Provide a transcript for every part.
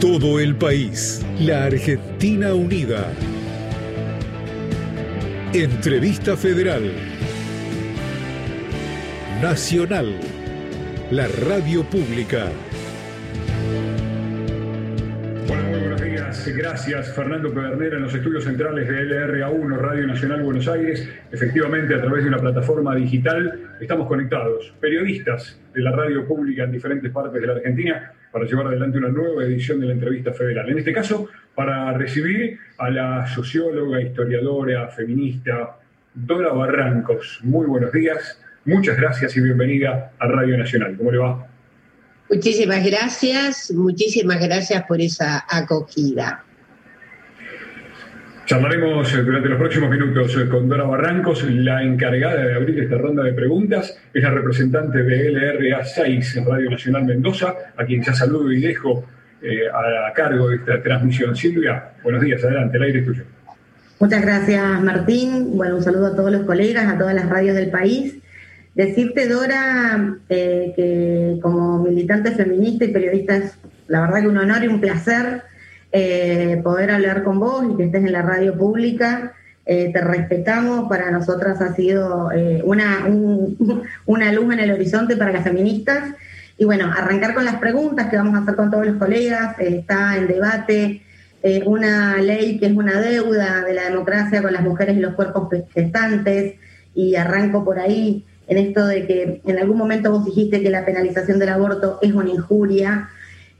todo el país. La Argentina unida. Entrevista Federal. Nacional. La radio pública. Gracias, Fernando Pedernera, en los estudios centrales de LRA1, Radio Nacional Buenos Aires. Efectivamente, a través de una plataforma digital estamos conectados, periodistas de la radio pública en diferentes partes de la Argentina, para llevar adelante una nueva edición de la entrevista federal. En este caso, para recibir a la socióloga, historiadora, feminista, Dora Barrancos. Muy buenos días, muchas gracias y bienvenida a Radio Nacional. ¿Cómo le va? Muchísimas gracias, muchísimas gracias por esa acogida. Charlaremos eh, durante los próximos minutos eh, con Dora Barrancos, la encargada de abrir esta ronda de preguntas. Es la representante de LRA 6 en Radio Nacional Mendoza, a quien ya saludo y dejo eh, a, cargo de esta transmisión. Silvia, buenos días, adelante, el aire es tuyo. Muchas gracias, Martín. Bueno, un saludo a todos los colegas, a todas las radios del país. Decirte, Dora, que como militante feminista y periodista la verdad que un honor y un placer eh, poder hablar con vos y que estés en la radio pública. Eh, te respetamos, para nosotras ha sido eh, una, una luz en el horizonte para las feministas. Y bueno, arrancar con las preguntas que vamos a hacer con todos los colegas. está en debate una ley que es una deuda de la democracia con las mujeres y los cuerpos gestantes. Y arranco por ahí en esto de que en algún momento vos dijiste que la penalización del aborto es una injuria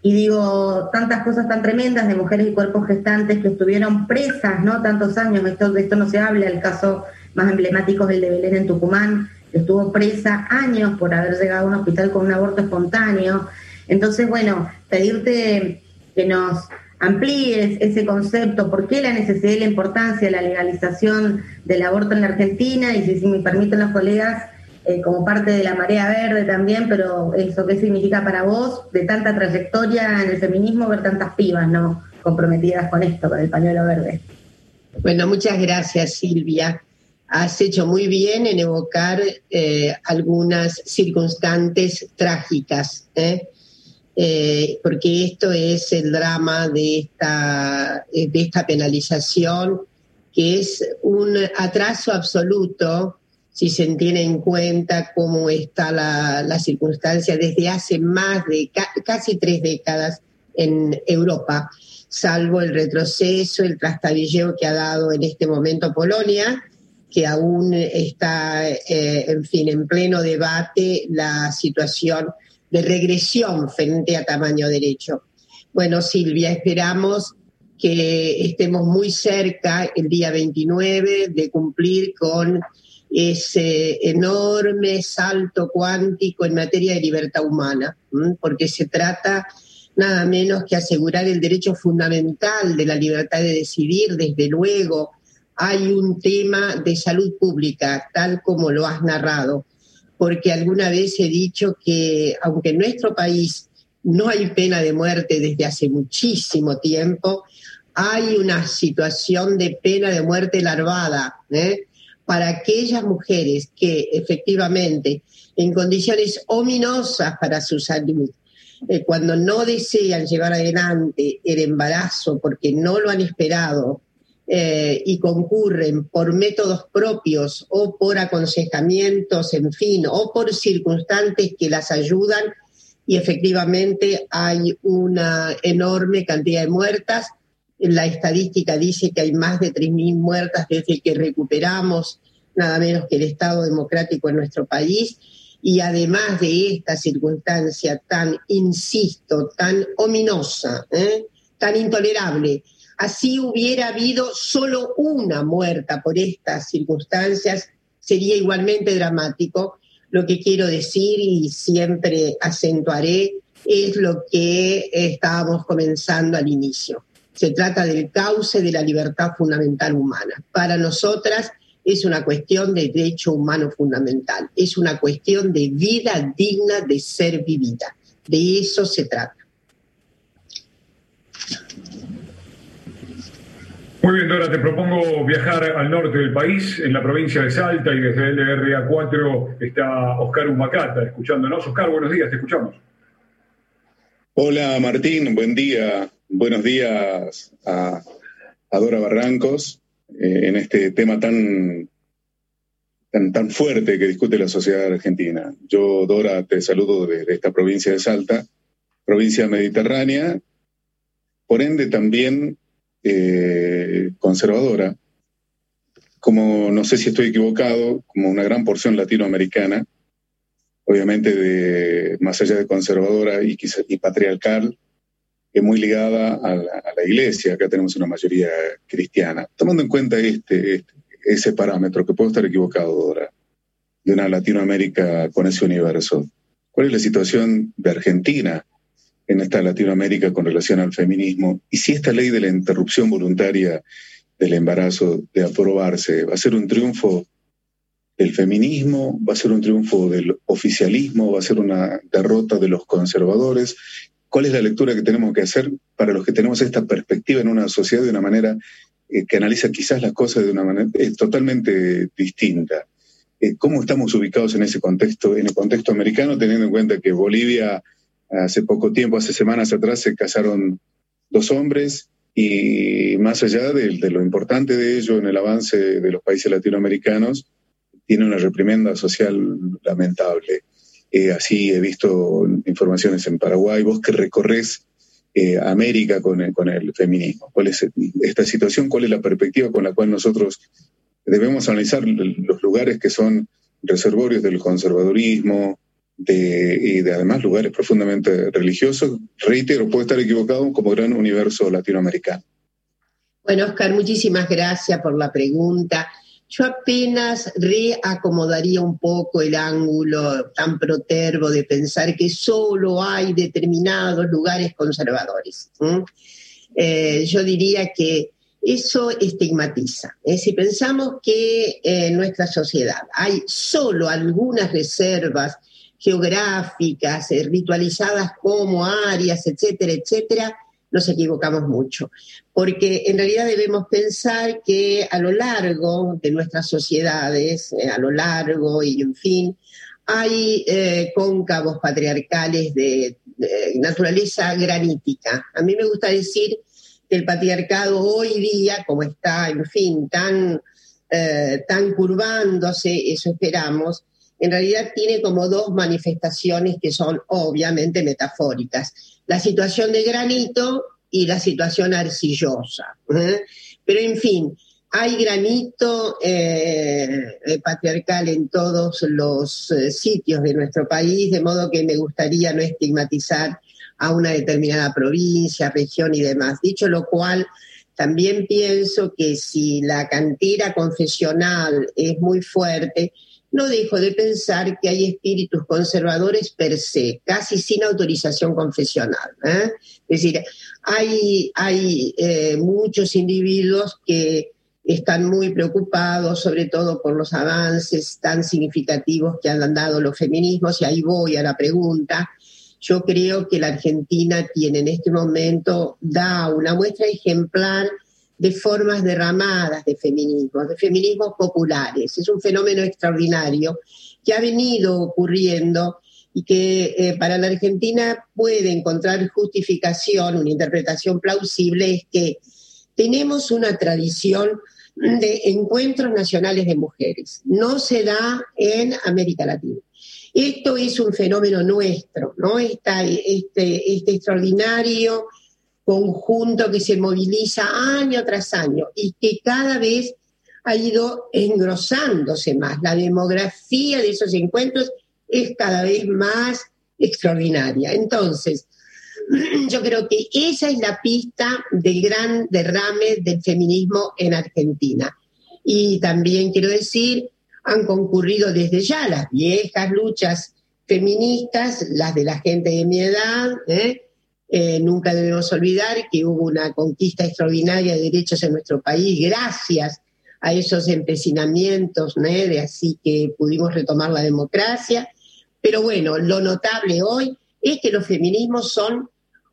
y digo, tantas cosas tan tremendas de mujeres y cuerpos gestantes que estuvieron presas, ¿no? Tantos años, esto, de esto no se habla, el caso más emblemático es el de Belén en Tucumán, que estuvo presa años por haber llegado a un hospital con un aborto espontáneo. Entonces, bueno, pedirte que nos amplíes ese concepto, por qué la necesidad y la importancia de la legalización del aborto en la Argentina, y si, si me permiten los colegas, eh, como parte de la marea verde también, pero eso qué significa para vos, de tanta trayectoria en el feminismo, ver tantas pibas, ¿no? Comprometidas con esto, con el pañuelo verde. Bueno, muchas gracias, Silvia. Has hecho muy bien en evocar eh, algunas circunstantes trágicas, ¿eh? porque esto es el drama de esta, de esta penalización, que es un atraso absoluto si se tiene en cuenta cómo está la, circunstancia desde hace más de casi tres décadas en Europa, salvo el retroceso, el trastabilleo que ha dado en este momento Polonia, que aún está, eh, en fin, en pleno debate la situación de regresión frente a tamaño derecho. Bueno, Silvia, esperamos que estemos muy cerca el día 29 de cumplir con ese enorme salto cuántico en materia de libertad humana, porque se trata nada menos que asegurar el derecho fundamental de la libertad de decidir, desde luego. Hay un tema de salud pública, tal como lo has narrado, porque alguna vez he dicho que aunque en nuestro país no hay pena de muerte desde hace muchísimo tiempo, hay una situación de pena de muerte larvada, ¿eh? Para aquellas mujeres que efectivamente en condiciones ominosas para su salud, eh, cuando no desean llevar adelante el embarazo porque no lo han esperado eh, y concurren por métodos propios o por aconsejamientos, en fin, o por circunstantes que las ayudan y efectivamente hay una enorme cantidad de muertas la estadística dice que hay más de 3.000 muertas desde que recuperamos nada menos que el Estado democrático en nuestro país. Y además de esta circunstancia tan, insisto, tan ominosa, ¿eh? tan intolerable, así hubiera habido solo una muerta por estas circunstancias, sería igualmente dramático. Lo que quiero decir y siempre acentuaré es lo que estábamos comenzando al inicio se trata del cauce de la libertad fundamental humana. Para nosotras es una cuestión de derecho humano fundamental, es una cuestión de vida digna de ser vivida. De eso se trata. Muy bien, Dora, te propongo viajar al norte del país, en la provincia de Salta, y desde LRA4 está Oscar Humacata escuchándonos. Oscar, buenos días, te escuchamos. Hola Martín, buen día buenos días a, Dora Barrancos eh, en este tema tan, tan, tan fuerte que discute la sociedad argentina. Yo, Dora, te saludo desde esta provincia de Salta, provincia mediterránea, por ende también eh, conservadora, como no sé si estoy equivocado, como una gran porción latinoamericana, obviamente más allá de conservadora y, y patriarcal, es muy ligada a la, iglesia, acá tenemos una mayoría cristiana. Tomando en cuenta este, este, ese parámetro, que puedo estar equivocado ahora, de una Latinoamérica con ese universo, ¿cuál es la situación de Argentina en esta Latinoamérica con relación al feminismo? Y si esta ley de la interrupción voluntaria del embarazo de aprobarse va a ser un triunfo del feminismo, va a ser un triunfo del oficialismo, va a ser una derrota de los conservadores cuál es la lectura que tenemos que hacer para los que tenemos esta perspectiva en una sociedad de una manera eh, que analiza quizás las cosas de una manera totalmente distinta. Eh, ¿Cómo estamos ubicados en ese contexto, en el contexto americano, teniendo en cuenta que Bolivia hace poco tiempo, hace semanas atrás, se casaron dos hombres y más allá de, de lo importante de ello en el avance de los países latinoamericanos, tiene una reprimenda social lamentable. Eh, así he visto informaciones en Paraguay, vos que recorres eh, América con el, feminismo. ¿Cuál es esta situación? ¿Cuál es la perspectiva con la cual nosotros debemos analizar los lugares que son reservorios del conservadurismo y de además lugares profundamente religiosos? Reitero, puede estar equivocado como gran universo latinoamericano. Bueno, Oscar, muchísimas gracias por la pregunta. Yo apenas reacomodaría un poco el ángulo tan protervo de pensar que solo hay determinados lugares conservadores. Eh, yo diría que eso estigmatiza. ¿eh? Si pensamos que en nuestra sociedad hay solo algunas reservas geográficas, eh, ritualizadas como áreas, etcétera, etcétera, nos equivocamos mucho, porque en realidad debemos pensar que a lo largo de nuestras sociedades, eh, a lo largo y en fin, hay eh, cóncavos patriarcales de, naturaleza granítica. A mí me gusta decir que el patriarcado hoy día, como está, en fin, tan, eh, tan curvándose, eso esperamos, en realidad tiene como dos manifestaciones que son obviamente metafóricas la situación de granito y la situación arcillosa. ¿eh? Pero en fin, hay granito eh, patriarcal en todos los eh, sitios de nuestro país, de modo que me gustaría no estigmatizar a una determinada provincia, región y demás. Dicho lo cual, también pienso que si la cantera confesional es muy fuerte, no dejo de pensar que hay espíritus conservadores per se, casi sin autorización confesional. ¿eh? Es decir, hay, hay eh, muchos individuos que están muy preocupados, sobre todo por los avances tan significativos que han dado los feminismos, y ahí voy a la pregunta. Yo creo que la Argentina tiene en este momento, da una muestra ejemplar de formas derramadas de feminismo, de feminismos populares. Es un fenómeno extraordinario que ha venido ocurriendo y que eh, para la Argentina puede encontrar justificación, una interpretación plausible, es que tenemos una tradición de encuentros nacionales de mujeres. No se da en América Latina. Esto es un fenómeno nuestro, ¿no? Esta, este, este extraordinario conjunto que se moviliza año tras año y que cada vez ha ido engrosándose más. La demografía de esos encuentros es cada vez más extraordinaria. Entonces, yo creo que esa es la pista del gran derrame del feminismo en Argentina. Y también quiero decir, han concurrido desde ya las viejas luchas feministas, las de la gente de mi edad, ¿eh? Eh, nunca debemos olvidar que hubo una conquista extraordinaria de derechos en nuestro país gracias a esos empecinamientos, de así que pudimos retomar la democracia. Pero bueno, lo notable hoy es que los feminismos son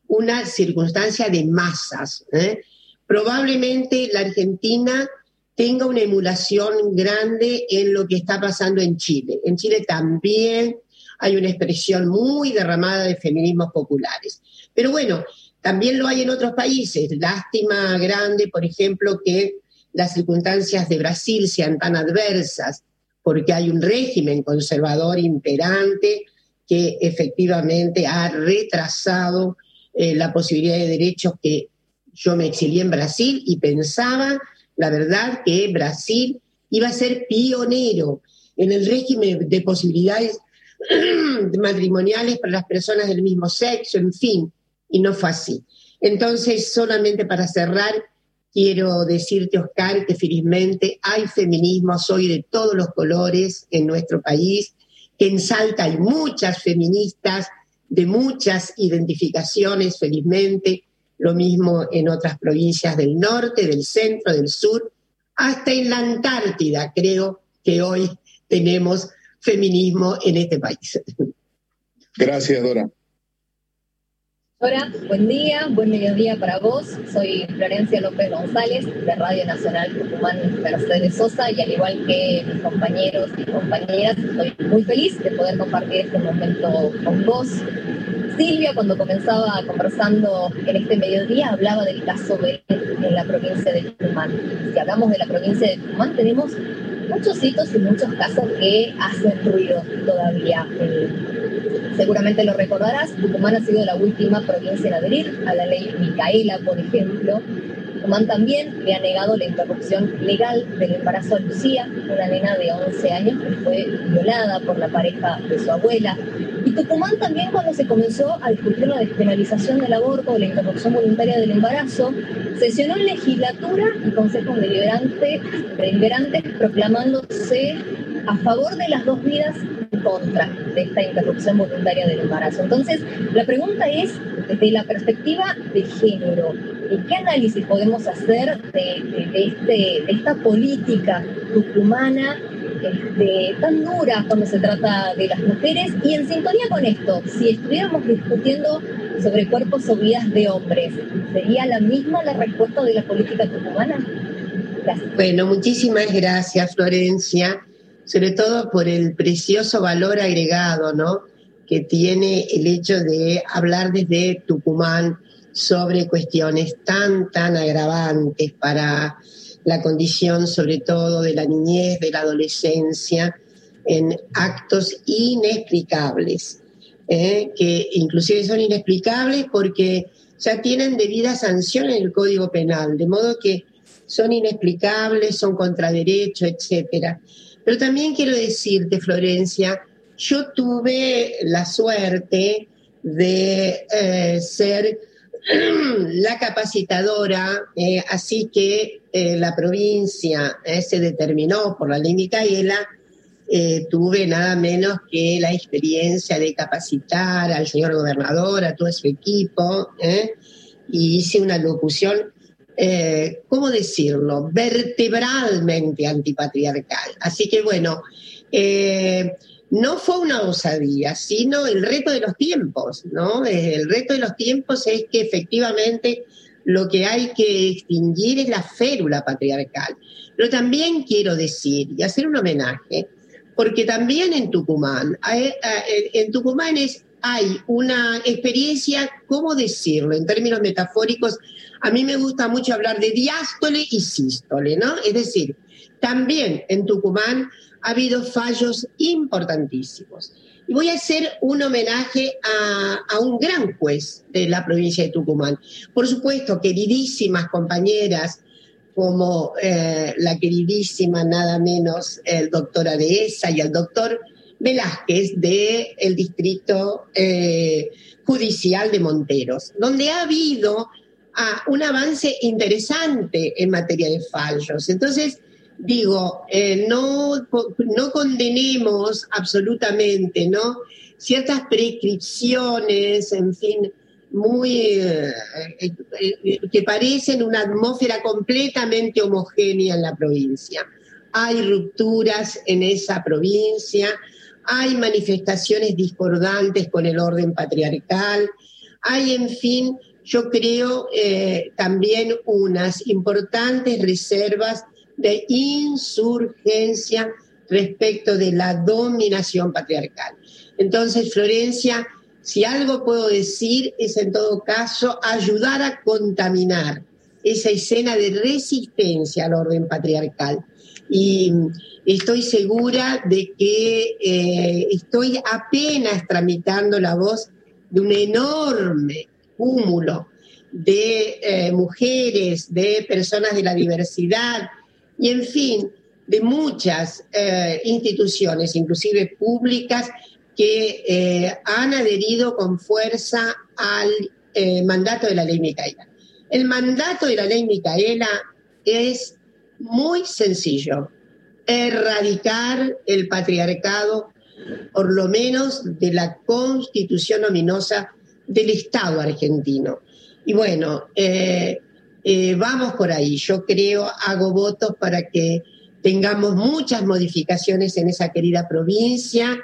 una circunstancia de masas. ¿eh? Probablemente la Argentina tenga una emulación grande en lo que está pasando en Chile. En Chile también hay una expresión muy derramada de feminismos populares. Pero bueno, también lo hay en otros países. Lástima grande, por ejemplo, que las circunstancias de Brasil sean tan adversas, porque hay un régimen conservador imperante que efectivamente ha retrasado eh, la posibilidad de derechos que yo me exilié en Brasil y pensaba, la verdad, que Brasil iba a ser pionero en el régimen de posibilidades matrimoniales para las personas del mismo sexo, en fin, y no fue así. Entonces, solamente para cerrar, quiero decirte, Oscar, que felizmente hay feminismo, hoy de todos los colores en nuestro país, que en Salta hay muchas feministas de muchas identificaciones, felizmente, lo mismo en otras provincias del norte, del centro, del sur, hasta en la Antártida, creo que hoy tenemos feminismo en este país. Gracias, Dora. Hola, buen día, buen mediodía para vos. Soy Florencia López González de Radio Nacional Tucumán Mercedes Sosa y al igual que mis compañeros y compañeras, estoy muy feliz de poder compartir este momento con vos. Silvia, cuando comenzaba conversando en este mediodía, hablaba del caso B en la provincia de Tucumán. Si hablamos de la provincia de Tucumán, tenemos muchos hitos y muchos casos que hacen ruido todavía. Seguramente lo recordarás, Tucumán ha sido la última provincia en adherir a la ley Micaela, por ejemplo. Tucumán también le ha negado la interrupción legal del embarazo a Lucía, una nena de 11 años que fue violada por la pareja de su abuela. Y Tucumán también cuando se comenzó a discutir la despenalización del aborto o la interrupción voluntaria del embarazo, sesionó en legislatura y consejos deliberantes, deliberantes proclamándose a favor de las dos vidas en contra de esta interrupción voluntaria del embarazo. Entonces, la pregunta es, desde la perspectiva de género, ¿qué análisis podemos hacer de, este, esta política tucumana este, tan dura cuando se trata de las mujeres? Y en sintonía con esto, si estuviéramos discutiendo sobre cuerpos o vidas de hombres, ¿sería la misma la respuesta de la política tucumana? Bueno, muchísimas gracias, Florencia sobre todo por el precioso valor agregado, ¿no? que tiene el hecho de hablar desde Tucumán sobre cuestiones tan, tan agravantes para la condición, sobre todo de la niñez, de la adolescencia, en actos inexplicables, ¿eh? que inclusive son inexplicables porque ya tienen debida sanción en el Código Penal, de modo que son inexplicables, son contra derecho, etcétera. Pero también quiero decirte, Florencia, yo tuve la suerte de eh, ser la capacitadora, eh, así que eh, la provincia se determinó por la ley Micaela, tuve nada menos que la experiencia de capacitar al señor gobernador, a todo su equipo, y hice una locución eh, ¿cómo decirlo?, vertebralmente antipatriarcal. Así que bueno, eh, no fue una osadía, sino el reto de los tiempos, ¿no? El reto de los tiempos es que efectivamente lo que hay que extinguir es la férula patriarcal. Pero también quiero decir y hacer un homenaje, porque también en Tucumán, en Tucumán es hay una experiencia, ¿cómo decirlo? En términos metafóricos, a mí me gusta mucho hablar de diástole y sístole, ¿no? Es decir, también en Tucumán ha habido fallos importantísimos. Y voy a hacer un homenaje a, un gran juez de la provincia de Tucumán. Por supuesto, queridísimas compañeras como eh, la queridísima nada menos el doctor Adesa y el doctor Velázquez del distrito eh, judicial de Monteros, donde ha habido ah, un avance interesante en materia de fallos. Entonces, digo, eh, no, no condenemos absolutamente, ¿no? Ciertas prescripciones, en fin, muy eh, que parecen una atmósfera completamente homogénea en la provincia. Hay rupturas en esa provincia, hay manifestaciones discordantes con el orden patriarcal, hay, en fin, yo creo eh, también unas importantes reservas de insurgencia respecto de la dominación patriarcal. Entonces, Florencia, Si algo puedo decir es en todo caso ayudar a contaminar esa escena de resistencia al orden patriarcal. Y estoy segura de que eh, estoy apenas tramitando la voz de un enorme cúmulo de eh, mujeres, de personas de la diversidad y, en fin, de muchas eh, instituciones, inclusive públicas, que han adherido con fuerza al mandato de la ley Micaela. El mandato de la ley Micaela es muy sencillo, erradicar el patriarcado, por lo menos de la constitución ominosa del Estado argentino. Y bueno, eh, eh, vamos por ahí. Yo creo, hago votos para que tengamos muchas modificaciones en esa querida provincia,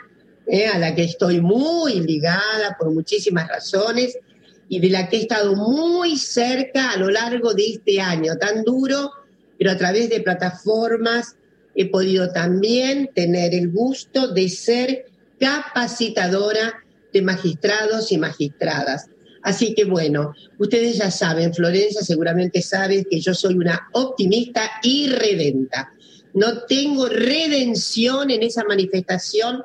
eh, a la que estoy muy ligada por muchísimas razones y de la que he estado muy cerca a lo largo de este año tan duro, pero a través de plataformas he podido también tener el gusto de ser capacitadora de magistrados y magistradas. Así que bueno, ustedes ya saben, Florencia seguramente sabe que yo soy una optimista y redenta. No tengo redención en esa manifestación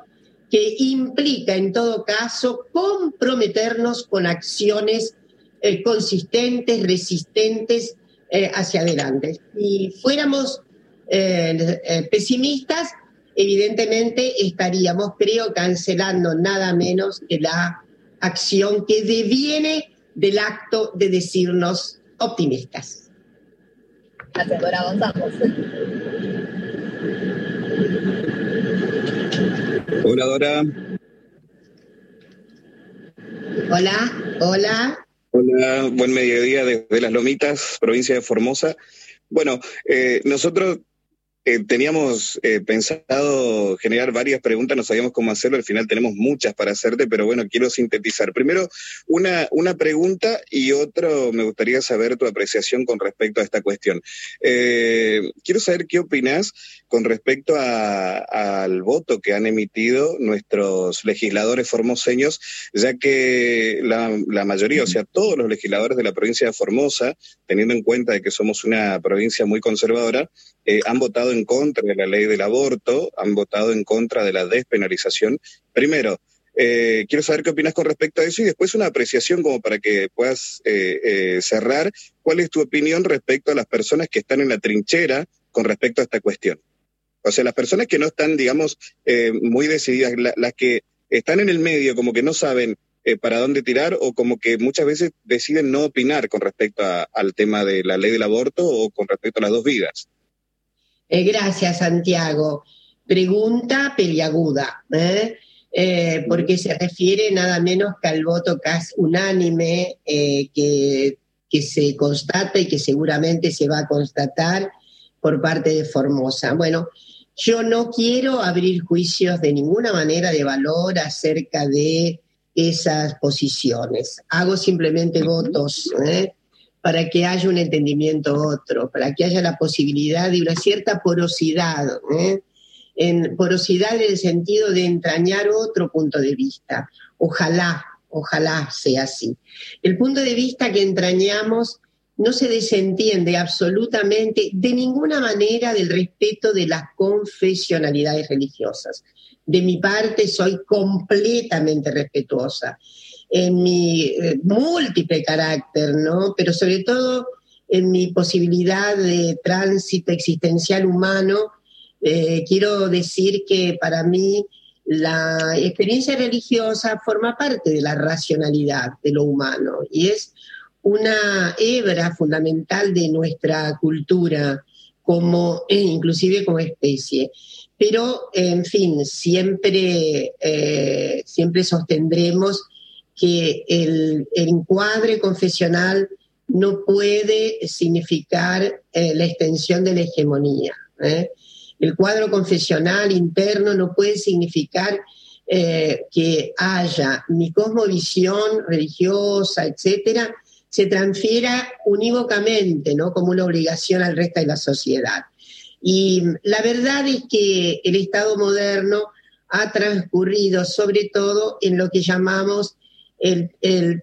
que implica en todo caso comprometernos con acciones eh, consistentes, resistentes eh, hacia adelante. Si fuéramos eh, pesimistas, evidentemente estaríamos, creo, cancelando nada menos que la acción que deviene del acto de decirnos optimistas. Gracias, Dora, avanzamos. Hola, Dora. Hola, hola. Hola, buen mediodía desde Las Lomitas, provincia de Formosa. Bueno, eh, nosotros eh, teníamos eh, pensado generar varias preguntas, no sabíamos cómo hacerlo, al final tenemos muchas para hacerte, pero bueno, quiero sintetizar. Primero, una, una pregunta y otro, me gustaría saber tu apreciación con respecto a esta cuestión. Quiero saber qué opinas con respecto al voto que han emitido nuestros legisladores formoseños, ya que la, mayoría, o sea, todos los legisladores de la provincia de Formosa, teniendo en cuenta de que somos una provincia muy conservadora, han votado en contra de la ley del aborto, han votado en contra de la despenalización. Primero, eh, quiero saber qué opinas con respecto a eso y después una apreciación como para que puedas eh, eh, cerrar. ¿Cuál es tu opinión respecto a las personas que están en la trinchera con respecto a esta cuestión? O sea, las personas que no están, digamos, muy decididas, las que están en el medio, como que no saben para dónde tirar o como que muchas veces deciden no opinar con respecto al tema de la ley del aborto o con respecto a las dos vidas. Eh, gracias, Santiago. Pregunta peliaguda, ¿eh? Eh, porque se refiere nada menos que al voto casi unánime que, que se constata y que seguramente se va a constatar por parte de Formosa. Bueno, yo no quiero abrir juicios de ninguna manera de valor acerca de esas posiciones. Hago simplemente votos. ¿eh? para que haya un entendimiento otro, para que haya la posibilidad de una cierta porosidad, ¿eh? en porosidad en el sentido de entrañar otro punto de vista. Ojalá, ojalá sea así. El punto de vista que entrañamos no se desentiende absolutamente de ninguna manera del respeto de las confesionalidades religiosas. De mi parte soy completamente respetuosa en mi eh, múltiple carácter, ¿no? Pero sobre todo en mi posibilidad de tránsito existencial humano, eh, quiero decir que para mí la experiencia religiosa forma parte de la racionalidad de lo humano y es una hebra fundamental de nuestra cultura como eh, inclusive como especie. Pero, en fin, siempre, siempre sostendremos que el, encuadre confesional no puede significar eh, la extensión de la hegemonía. ¿eh? El cuadro confesional interno no puede significar eh, que haya mi cosmovisión religiosa, etcétera, se transfiera unívocamente, ¿no? Como una obligación al resto de la sociedad. Y la verdad es que el Estado moderno ha transcurrido sobre todo en lo que llamamos el,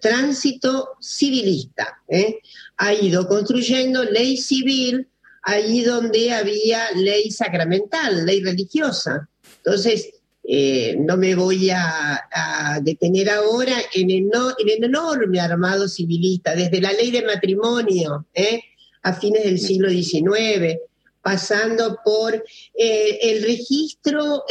tránsito civilista. ¿eh? Ha ido construyendo ley civil ahí donde había ley sacramental, ley religiosa. Entonces, eh, no me voy a, detener ahora en el, en el, enorme armado civilista, desde la ley de matrimonio ¿eh? a fines del siglo XIX, pasando por eh, el registro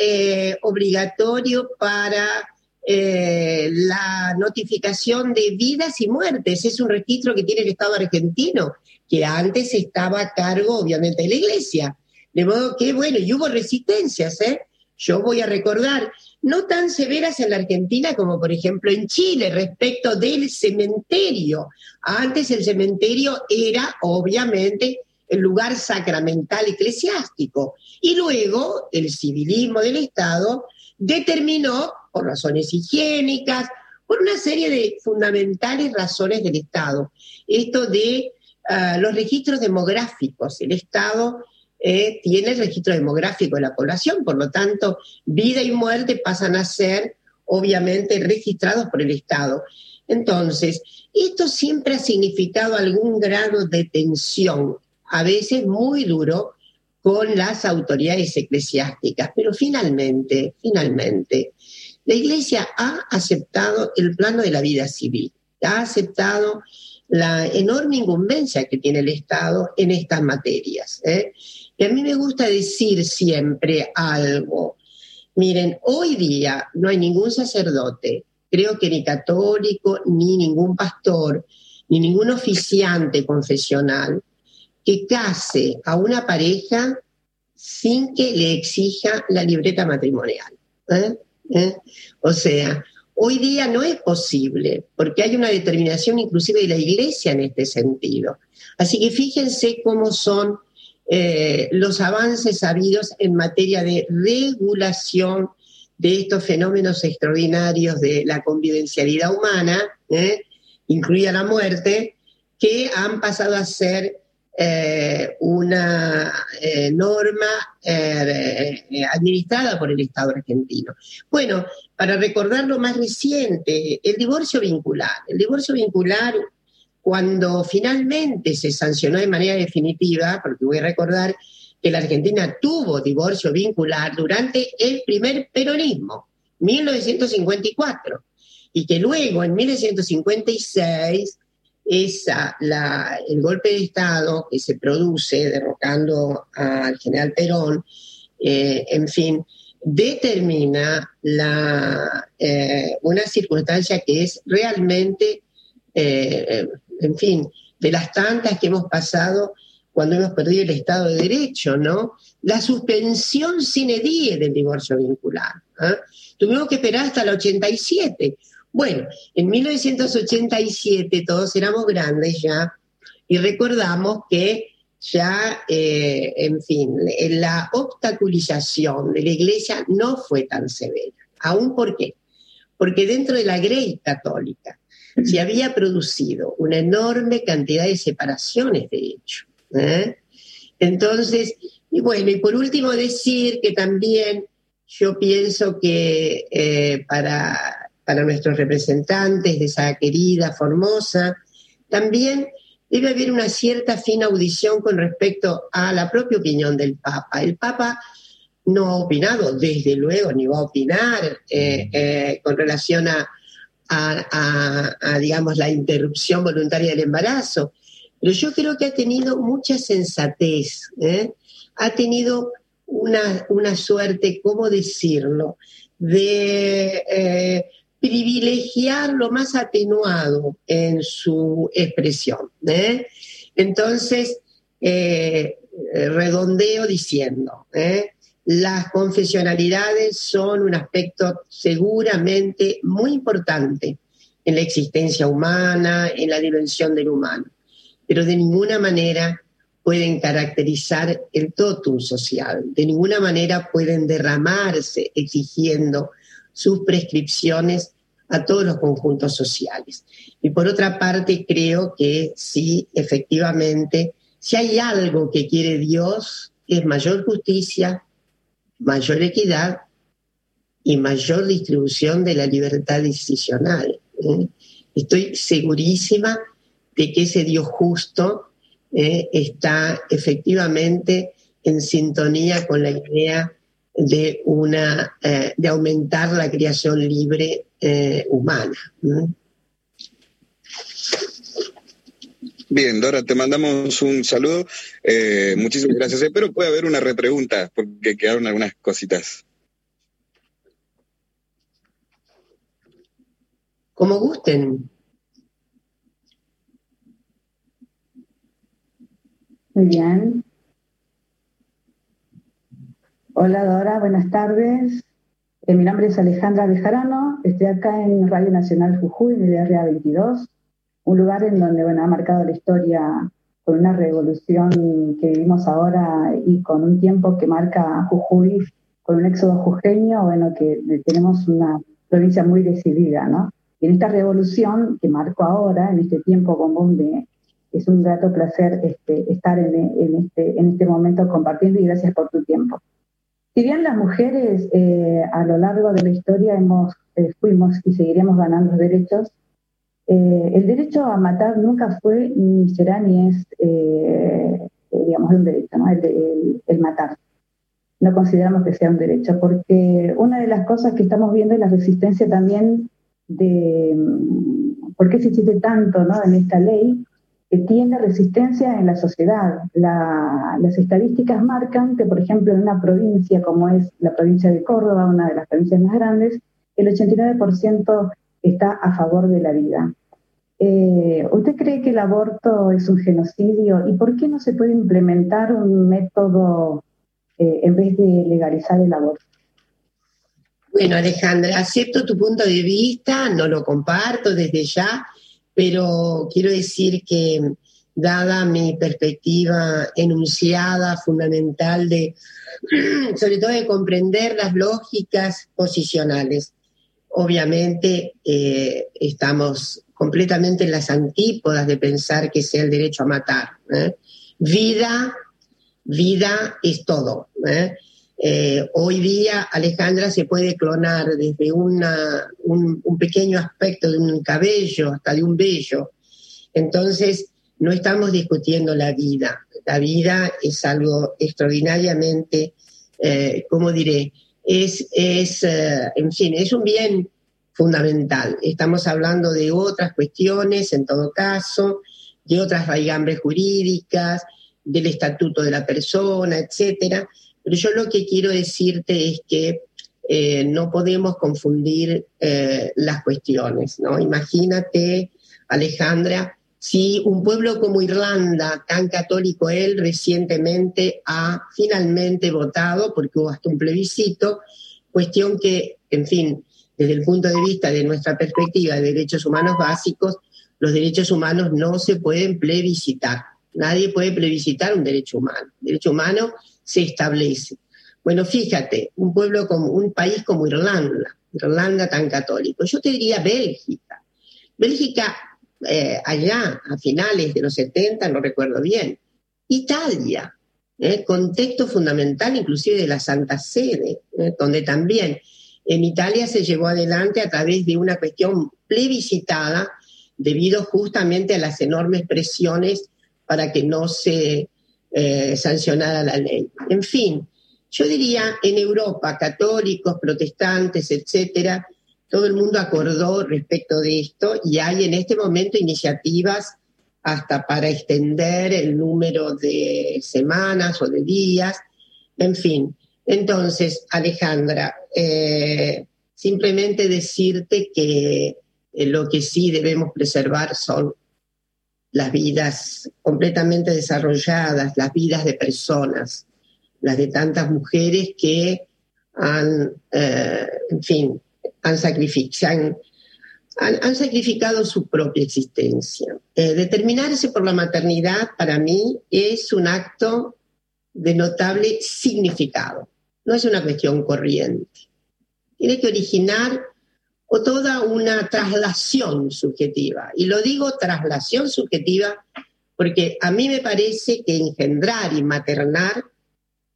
obligatorio para la notificación de vidas y muertes. Es un registro que tiene el Estado argentino, que antes estaba a cargo, obviamente, de la Iglesia. De modo que, bueno, y hubo resistencias, ¿eh? Yo voy a recordar, no tan severas en la Argentina como por ejemplo en Chile respecto del cementerio. Antes el cementerio era obviamente el lugar sacramental eclesiástico y luego el civilismo del Estado determinó, por razones higiénicas, por una serie de fundamentales razones del Estado, esto de ah, los registros demográficos. El Estado eh, tiene el registro demográfico de la población, por lo tanto, vida y muerte pasan a ser obviamente registrados por el Estado. Entonces, esto siempre ha significado algún grado de tensión, a veces muy duro, con las autoridades eclesiásticas, pero finalmente, finalmente, la Iglesia ha aceptado el plano de la vida civil, ha aceptado la enorme incumbencia que tiene el Estado en estas materias. ¿eh? Y a mí me gusta decir siempre algo. Miren, hoy día no hay ningún sacerdote, creo que ni católico, ni ningún pastor, ni ningún oficiante confesional que case a una pareja sin que le exija la libreta matrimonial. ¿eh? ¿Eh? O sea, hoy día no es posible, porque hay una determinación inclusive de la iglesia en este sentido. Así que fíjense cómo son eh, los avances habidos en materia de regulación de estos fenómenos extraordinarios de la convivencialidad humana, ¿eh? incluida la muerte, que han pasado a ser eh, una norma administrada por el Estado argentino. Bueno, para recordar lo más reciente, el divorcio vincular. El divorcio vincular cuando finalmente se sancionó de manera definitiva, porque voy a recordar que la Argentina tuvo divorcio vincular durante el primer peronismo, 1954, y que luego en 1956 esa, el golpe de Estado que se produce derrocando al general Perón, eh, en fin, determina eh, una circunstancia que es realmente eh, en fin, de las tantas que hemos pasado cuando hemos perdido el Estado de Derecho, ¿no? La suspensión sine die del divorcio vincular. ¿eh? Tuvimos que esperar hasta el 87. Bueno, en 1987 todos éramos grandes ya y recordamos que ya, eh, en fin, la obstaculización de la iglesia no fue tan severa. ¿Aún por qué? Porque dentro de la Grey católica, se había producido una enorme cantidad de separaciones, de hecho. ¿eh? Entonces, y bueno, y por último decir que también yo pienso que eh, para, para nuestros representantes de esa querida Formosa, también debe haber una cierta fina audición con respecto a la propia opinión del Papa. El Papa no ha opinado, desde luego, ni va a opinar eh, con relación a, a, digamos, la interrupción voluntaria del embarazo. Pero yo creo que ha tenido mucha sensatez, ¿eh? ha tenido una, una, suerte, ¿cómo decirlo?, de eh, privilegiar lo más atenuado en su expresión. ¿eh? Entonces, redondeo diciendo, las confesionalidades son un aspecto seguramente muy importante en la existencia humana, en la dimensión del humano, pero de ninguna manera pueden caracterizar el totum social, de ninguna manera pueden derramarse exigiendo sus prescripciones a todos los conjuntos sociales. Y por otra parte, creo que sí, efectivamente, si hay algo que quiere Dios, es mayor justicia, mayor equidad y mayor distribución de la libertad decisional. ¿eh? Estoy segurísima de que ese Dios justo ¿eh? está efectivamente en sintonía con la idea de, una, eh, de aumentar la creación libre humana. Bien, Dora, te mandamos un saludo. Muchísimas gracias. Pero puede haber una repregunta, porque quedaron algunas cositas. como gusten. Muy bien. Hola Dora, buenas tardes. Eh, mi nombre es Alejandra Bejarano, estoy acá en Radio Nacional Jujuy, en el RA 22, un lugar en donde bueno, ha marcado la historia con una revolución que vivimos ahora y con un tiempo que marca Jujuy con un éxodo jujeño, bueno, que tenemos una provincia muy decidida, ¿no? Y en esta revolución que marco ahora, en este tiempo con Bombe, es un grato placer este, estar en, este, en este momento compartiendo y gracias por tu tiempo. Si bien las mujeres eh, a lo largo de la historia hemos, eh, fuimos y seguiremos ganando derechos, eh, el derecho a matar nunca fue, ni será, ni es, digamos, un derecho, ¿no? el, el matar no consideramos que sea un derecho, porque una de las cosas que estamos viendo es la resistencia también de mm, por qué se existe tanto ¿no? en esta ley, que tiene resistencia en la sociedad. las estadísticas marcan que, por ejemplo, en una provincia como es la provincia de Córdoba, una de las provincias más grandes, el 89% está a favor de la vida. Eh, ¿Usted cree que el aborto es un genocidio? ¿Y por qué no se puede implementar un método eh, en vez de legalizar el aborto? Bueno, Alejandra, acepto tu punto de vista, no lo comparto desde ya, pero quiero decir que dada mi perspectiva enunciada, fundamental de, sobre todo de comprender las lógicas posicionales, obviamente eh, estamos completamente en las antípodas de pensar que sea el derecho a matar. ¿eh? Vida, vida es todo. ¿eh? Hoy día, Alejandra, se puede clonar desde un, pequeño aspecto de un cabello hasta de un vello. Entonces, no estamos discutiendo la vida. La vida es algo extraordinariamente, ¿cómo diré? Es, es eh, en fin, es un bien fundamental. Estamos hablando de otras cuestiones, en todo caso, de otras raigambres jurídicas, del estatuto de la persona, etcétera pero yo lo que quiero decirte es que eh, no podemos confundir eh, las cuestiones, ¿no? Imagínate, Alejandra, si un pueblo como Irlanda, tan católico él, recientemente ha finalmente votado, porque hubo hasta un plebiscito, cuestión que, en fin, desde el punto de vista de nuestra perspectiva de derechos humanos básicos, los derechos humanos no se pueden plebiscitar. Nadie puede plebiscitar un derecho humano. El derecho humano se establece. Bueno, fíjate, un pueblo como un país como Irlanda, Irlanda tan católico. Yo te diría Bélgica. Bélgica, eh, allá, a finales de los 70, no recuerdo bien. Italia, eh, contexto fundamental inclusive de la Santa Sede, eh, donde también en Italia se llevó adelante a través de una cuestión plebiscitada debido justamente a las enormes presiones para que no se eh, sancionada la ley. En fin, yo diría en Europa, católicos, protestantes, etcétera, todo el mundo acordó respecto de esto y hay en este momento iniciativas hasta para extender el número de semanas o de días, en fin. Entonces, Alejandra, eh, simplemente decirte que eh, lo que sí debemos preservar son las vidas completamente desarrolladas, las vidas de personas, las de tantas mujeres que han, eh, en fin, han, sacrificado, han, sacrificado su propia existencia. Eh, determinarse por la maternidad para mí es un acto de notable significado, no es una cuestión corriente. Tiene que originar o toda una traslación subjetiva. Y lo digo traslación subjetiva porque a mí me parece que engendrar y maternar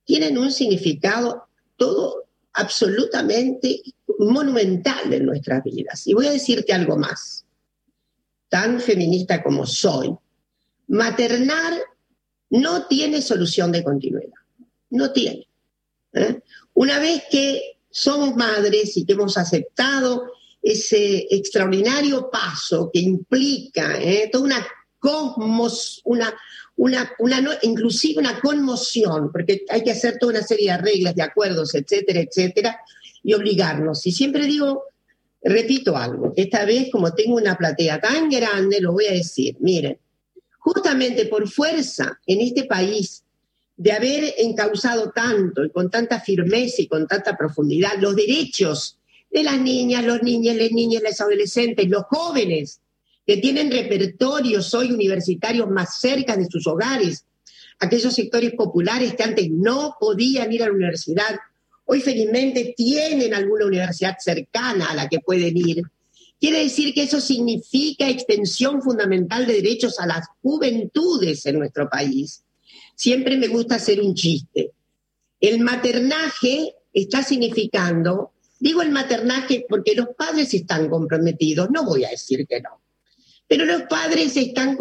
tienen un significado todo absolutamente monumental en nuestras vidas. Y voy a decirte algo más, tan feminista como soy. Maternar no tiene solución de continuidad, no tiene. ¿eh? Una vez que somos madres y que hemos aceptado ese extraordinario paso que implica ¿eh? toda una cosmos, una, una, una, inclusive una conmoción, porque hay que hacer toda una serie de reglas, de acuerdos, etcétera, etcétera, y obligarnos. Y siempre digo, repito algo, esta vez como tengo una platea tan grande, lo voy a decir, miren, justamente por fuerza en este país de haber encauzado tanto y con tanta firmeza y con tanta profundidad los derechos de las niñas, los niños, las niñas, los adolescentes, los jóvenes, que tienen repertorios hoy universitarios más cerca de sus hogares, aquellos sectores populares que antes no podían ir a la universidad, hoy felizmente tienen alguna universidad cercana a la que pueden ir. Quiere decir que eso significa extensión fundamental de derechos a las juventudes en nuestro país siempre me gusta hacer un chiste. El maternaje está significando, digo el maternaje porque los padres están comprometidos, no voy a decir que no, pero los padres están,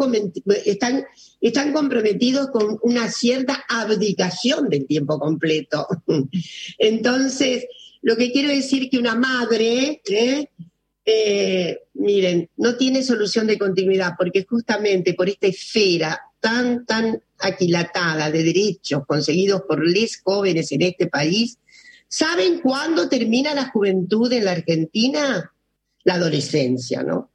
están, están comprometidos con una cierta abdicación del tiempo completo. Entonces, lo que quiero decir que una madre, ¿eh? Eh, miren, no tiene solución de continuidad porque justamente por esta esfera tan, tan aquilatada de derechos conseguidos por les jóvenes en este país, ¿saben cuándo termina la juventud en la Argentina? La adolescencia, ¿no?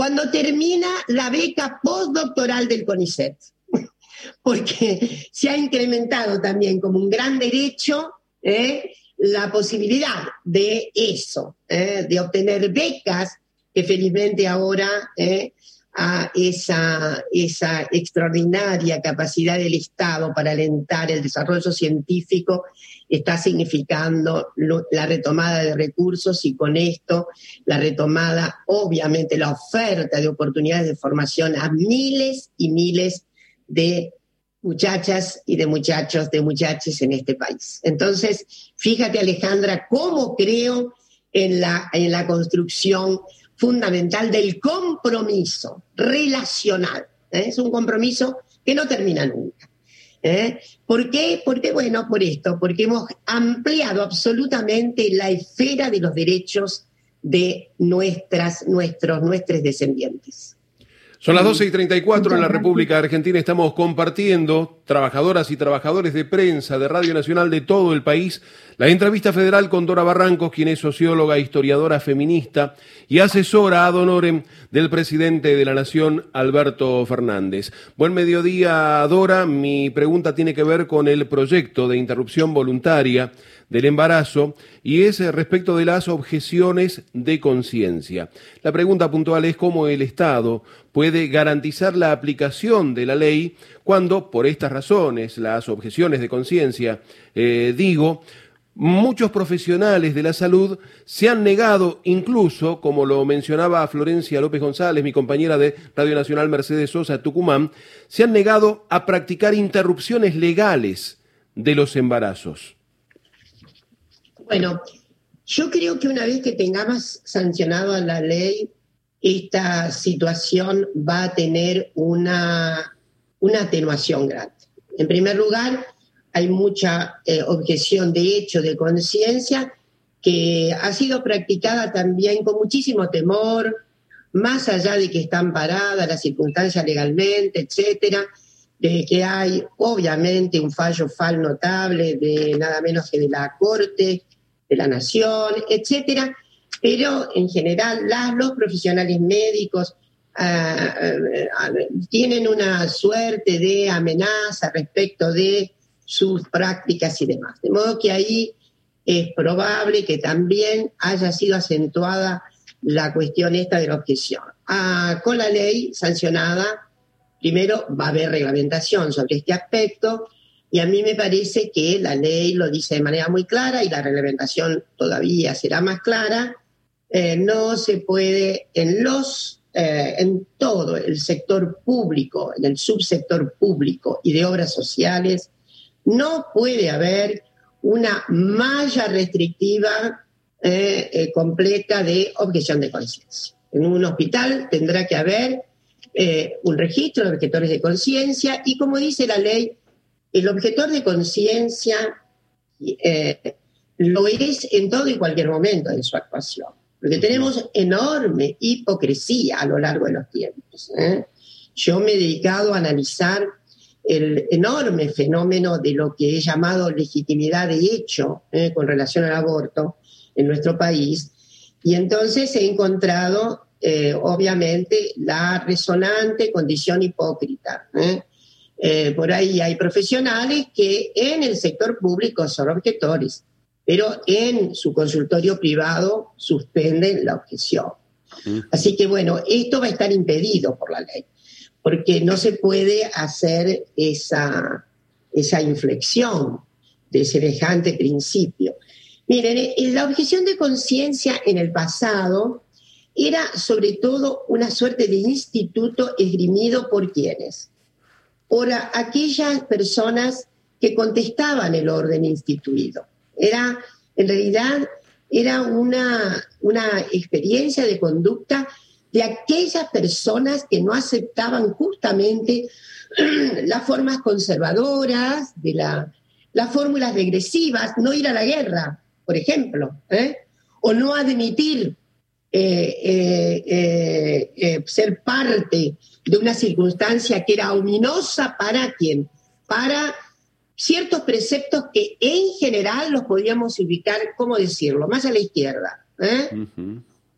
Cuando termina la beca postdoctoral del CONICET, porque se ha incrementado también como un gran derecho ¿eh? la posibilidad de eso, ¿eh? de obtener becas que felizmente ahora ¿eh? a esa, esa extraordinaria capacidad del Estado para alentar el desarrollo científico está significando la retomada de recursos y con esto la retomada, obviamente, la oferta de oportunidades de formación a miles y miles de muchachas y de muchachos, de muchachos en este país. Entonces, fíjate Alejandra, cómo creo en la, en la construcción fundamental del compromiso relacional. ¿eh? Es un compromiso que no termina nunca. ¿Eh? ¿Por qué? Porque, bueno, por esto, porque hemos ampliado absolutamente la esfera de los derechos de nuestras, nuestros, nuestros descendientes. Son las 12 y 34 en la República Argentina. Estamos compartiendo, trabajadoras y trabajadores de prensa de Radio Nacional de todo el país, la entrevista federal con Dora Barrancos, quien es socióloga, historiadora feminista y asesora ad honorem del presidente de la Nación, Alberto Fernández. Buen mediodía, Dora. Mi pregunta tiene que ver con el proyecto de interrupción voluntaria del embarazo y es respecto de las objeciones de conciencia. La pregunta puntual es cómo el Estado puede garantizar la aplicación de la ley cuando, por estas razones, las objeciones de conciencia, eh, digo, Muchos profesionales de la salud se han negado, incluso, como lo mencionaba Florencia López González, mi compañera de Radio Nacional Mercedes Sosa Tucumán, se han negado a practicar interrupciones legales de los embarazos. Bueno, yo creo que una vez que tengamos sancionado la ley, esta situación va a tener una, una atenuación grande. En primer lugar, hay mucha eh, objeción de hecho, de conciencia, que ha sido practicada también con muchísimo temor, más allá de que están paradas las circunstancias legalmente, etcétera, de que hay obviamente un fallo fal notable de nada menos que de la Corte, de la Nación, etcétera, pero en general los profesionales médicos ah, ah, tienen una suerte de amenaza respecto de sus prácticas y demás. De modo que ahí es probable que también haya sido acentuada la cuestión esta de la objeción. Ah, con la ley sancionada, primero va a haber reglamentación sobre este aspecto y a mí me parece que la ley lo dice de manera muy clara y la reglamentación todavía será más clara. Eh, no se puede en los eh, en todo el sector público, en el subsector público y de obras sociales, no puede haber una malla restrictiva completa de objeción de conciencia. En un hospital tendrá que haber un registro de objetores de conciencia y como dice la ley, el objetor de conciencia lo es en todo y cualquier momento de su actuación, porque tenemos enorme hipocresía a lo largo de los tiempos. Yo me he dedicado a analizar el enorme fenómeno de lo que he llamado legitimidad de hecho eh, con relación al aborto en nuestro país. Y entonces he encontrado, eh, obviamente, la resonante condición hipócrita. ¿eh? Por ahí hay profesionales que en el sector público son objetores, pero en su consultorio privado suspenden la objeción. Así que bueno, esto va a estar impedido por la ley porque no se puede hacer esa, esa inflexión de semejante principio. Miren, eh, la objeción de conciencia en el pasado era sobre todo una suerte de instituto esgrimido por quienes, por aquellas personas que contestaban el orden instituido. Era, en realidad, era una, una experiencia de conducta de aquellas personas que no aceptaban justamente las formas conservadoras, de la, las fórmulas regresivas, no ir a la guerra, por ejemplo, ¿eh? o no admitir eh, eh, ser parte de una circunstancia que era ominosa para quién, para ciertos preceptos que en general los podíamos ubicar, ¿cómo decirlo?, más a la izquierda.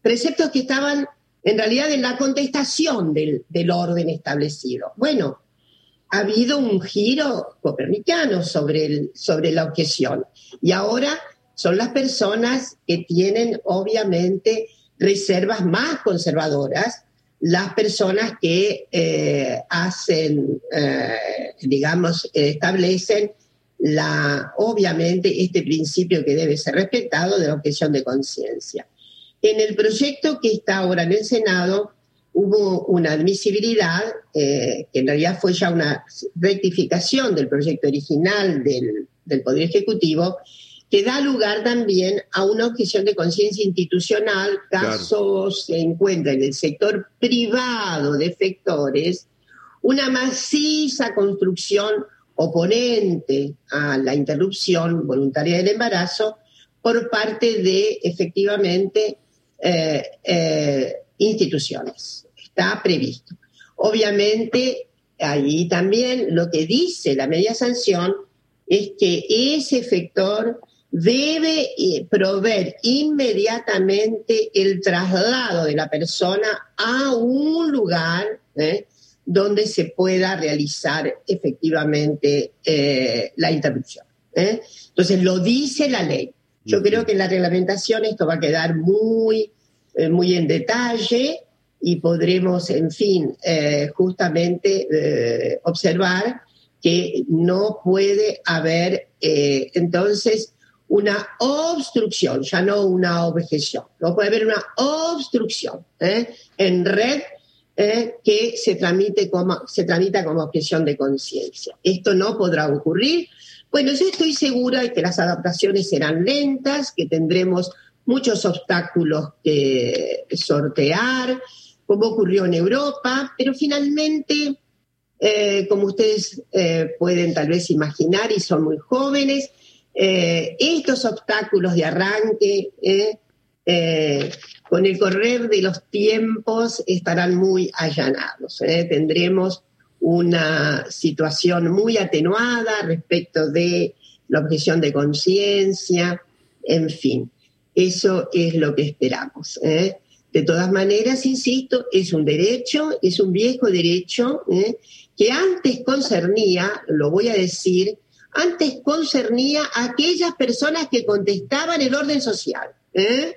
Preceptos que estaban en realidad en la contestación del, orden establecido. Bueno, ha habido un giro copernicano sobre, el, sobre la objeción y ahora son las personas que tienen obviamente reservas más conservadoras, las personas que eh, hacen, eh, digamos, establecen la, obviamente este principio que debe ser respetado de la objeción de conciencia. En el proyecto que está ahora en el Senado hubo una admisibilidad, eh, que en realidad fue ya una rectificación del proyecto original del, Poder Ejecutivo, que da lugar también a una objeción de conciencia institucional, casos se encuentra en el sector privado de efectores, una maciza construcción oponente a la interrupción voluntaria del embarazo por parte de efectivamente eh, eh, instituciones. Está previsto. Obviamente, allí también lo que dice la media sanción es que ese efector debe eh, proveer inmediatamente el traslado de la persona a un lugar donde se pueda realizar efectivamente la interrupción. Entonces, lo dice la ley. Yo creo que en la reglamentación esto va a quedar muy, eh, muy en detalle y podremos, en fin, eh, justamente eh, observar que no puede haber entonces una obstrucción, ya no una objeción, no puede haber una obstrucción en red que se tramite como, se tramita como objeción de conciencia. Esto no podrá ocurrir. Bueno, yo estoy segura de que las adaptaciones serán lentas, que tendremos muchos obstáculos que sortear, como ocurrió en Europa, pero finalmente, eh, como ustedes eh, pueden tal vez imaginar y son muy jóvenes, eh, estos obstáculos de arranque con el correr de los tiempos estarán muy allanados. Tendremos una situación muy atenuada respecto de la objeción de conciencia, en fin, eso es lo que esperamos. ¿eh? De todas maneras, insisto, es un derecho, es un viejo derecho ¿eh? que antes concernía, lo voy a decir, antes concernía a aquellas personas que contestaban el orden social. ¿eh?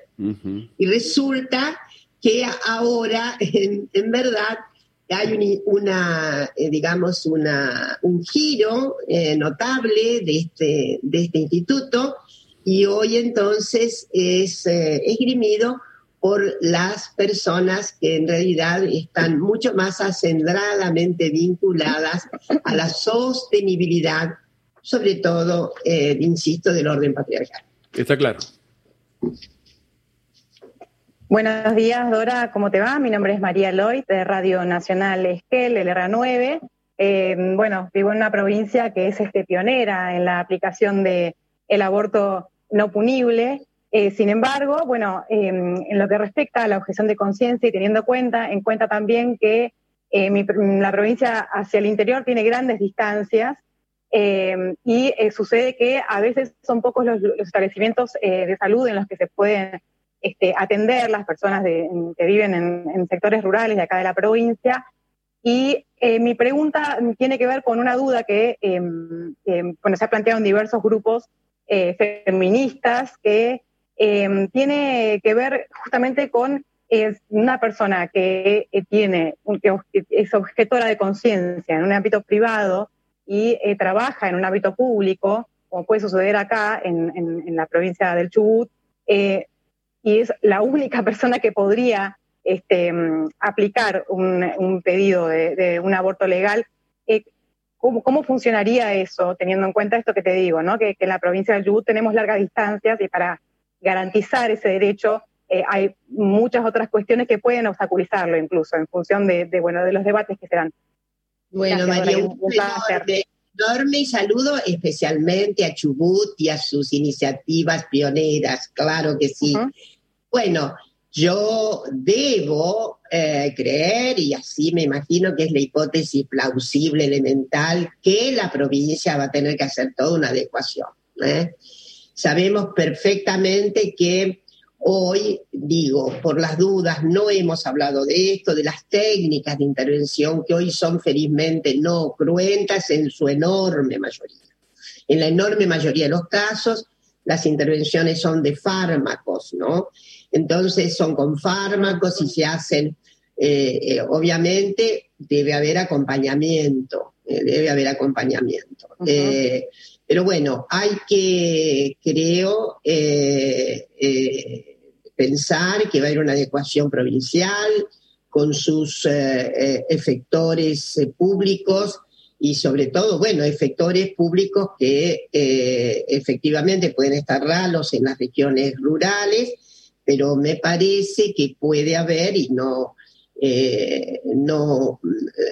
Y resulta que ahora, en verdad, hay una, eh, digamos, una, un giro eh, notable de este, de este instituto y hoy entonces es eh, esgrimido por las personas que en realidad están mucho más acendradamente vinculadas a la sostenibilidad, sobre todo, insisto, del orden patriarcal. Está claro. Buenos días, Dora, ¿cómo te va? Mi nombre es María Lloyd, de Radio Nacional Esquel, el R9. Eh, bueno, vivo en una provincia que es este, pionera en la aplicación del el aborto no punible. Eh, sin embargo, bueno, em, en lo que respecta a la objeción de conciencia y teniendo cuenta, en cuenta también que eh, la provincia hacia el interior tiene grandes distancias em, y sucede que a veces son pocos los, establecimientos de salud en los que se pueden este, atender las personas que viven en, sectores rurales de acá de la provincia. Y eh, mi pregunta tiene que ver con una duda que em, em, se ha planteado en diversos grupos eh, feministas, que em, tiene que ver justamente con una persona que eh, tiene, que es objetora de conciencia en un ámbito privado y trabaja en un ámbito público, como puede suceder acá en, en la provincia del Chubut, y es la única persona que podría este, mm, aplicar un, pedido de, un aborto legal. Eh, ¿cómo, funcionaría eso, teniendo en cuenta esto que te digo, ¿no? que, en la provincia del Chubut tenemos largas distancias y para garantizar ese derecho eh, hay muchas otras cuestiones que pueden obstaculizarlo incluso en función de, bueno, de los debates que se dan. Bueno, María, un, enorme saludo especialmente a Chubut y a sus iniciativas pioneras, claro que sí. Bueno, yo debo eh, creer, y así me imagino que es la hipótesis plausible, elemental, que la provincia va a tener que hacer toda una adecuación. ¿eh? Sabemos perfectamente que hoy, digo, por las dudas, no hemos hablado de esto, de las técnicas de intervención que hoy son felizmente no cruentas en su enorme mayoría. En la enorme mayoría de los casos, las intervenciones son de fármacos, ¿no? Entonces son con fármacos y se hacen, eh, eh, obviamente debe haber acompañamiento, eh, debe haber acompañamiento. pero bueno, hay que, creo, pensar que va a haber una adecuación provincial con sus efectores públicos y sobre todo, bueno, efectores públicos que efectivamente pueden estar ralos en las regiones rurales pero me parece que puede haber y no, eh, no,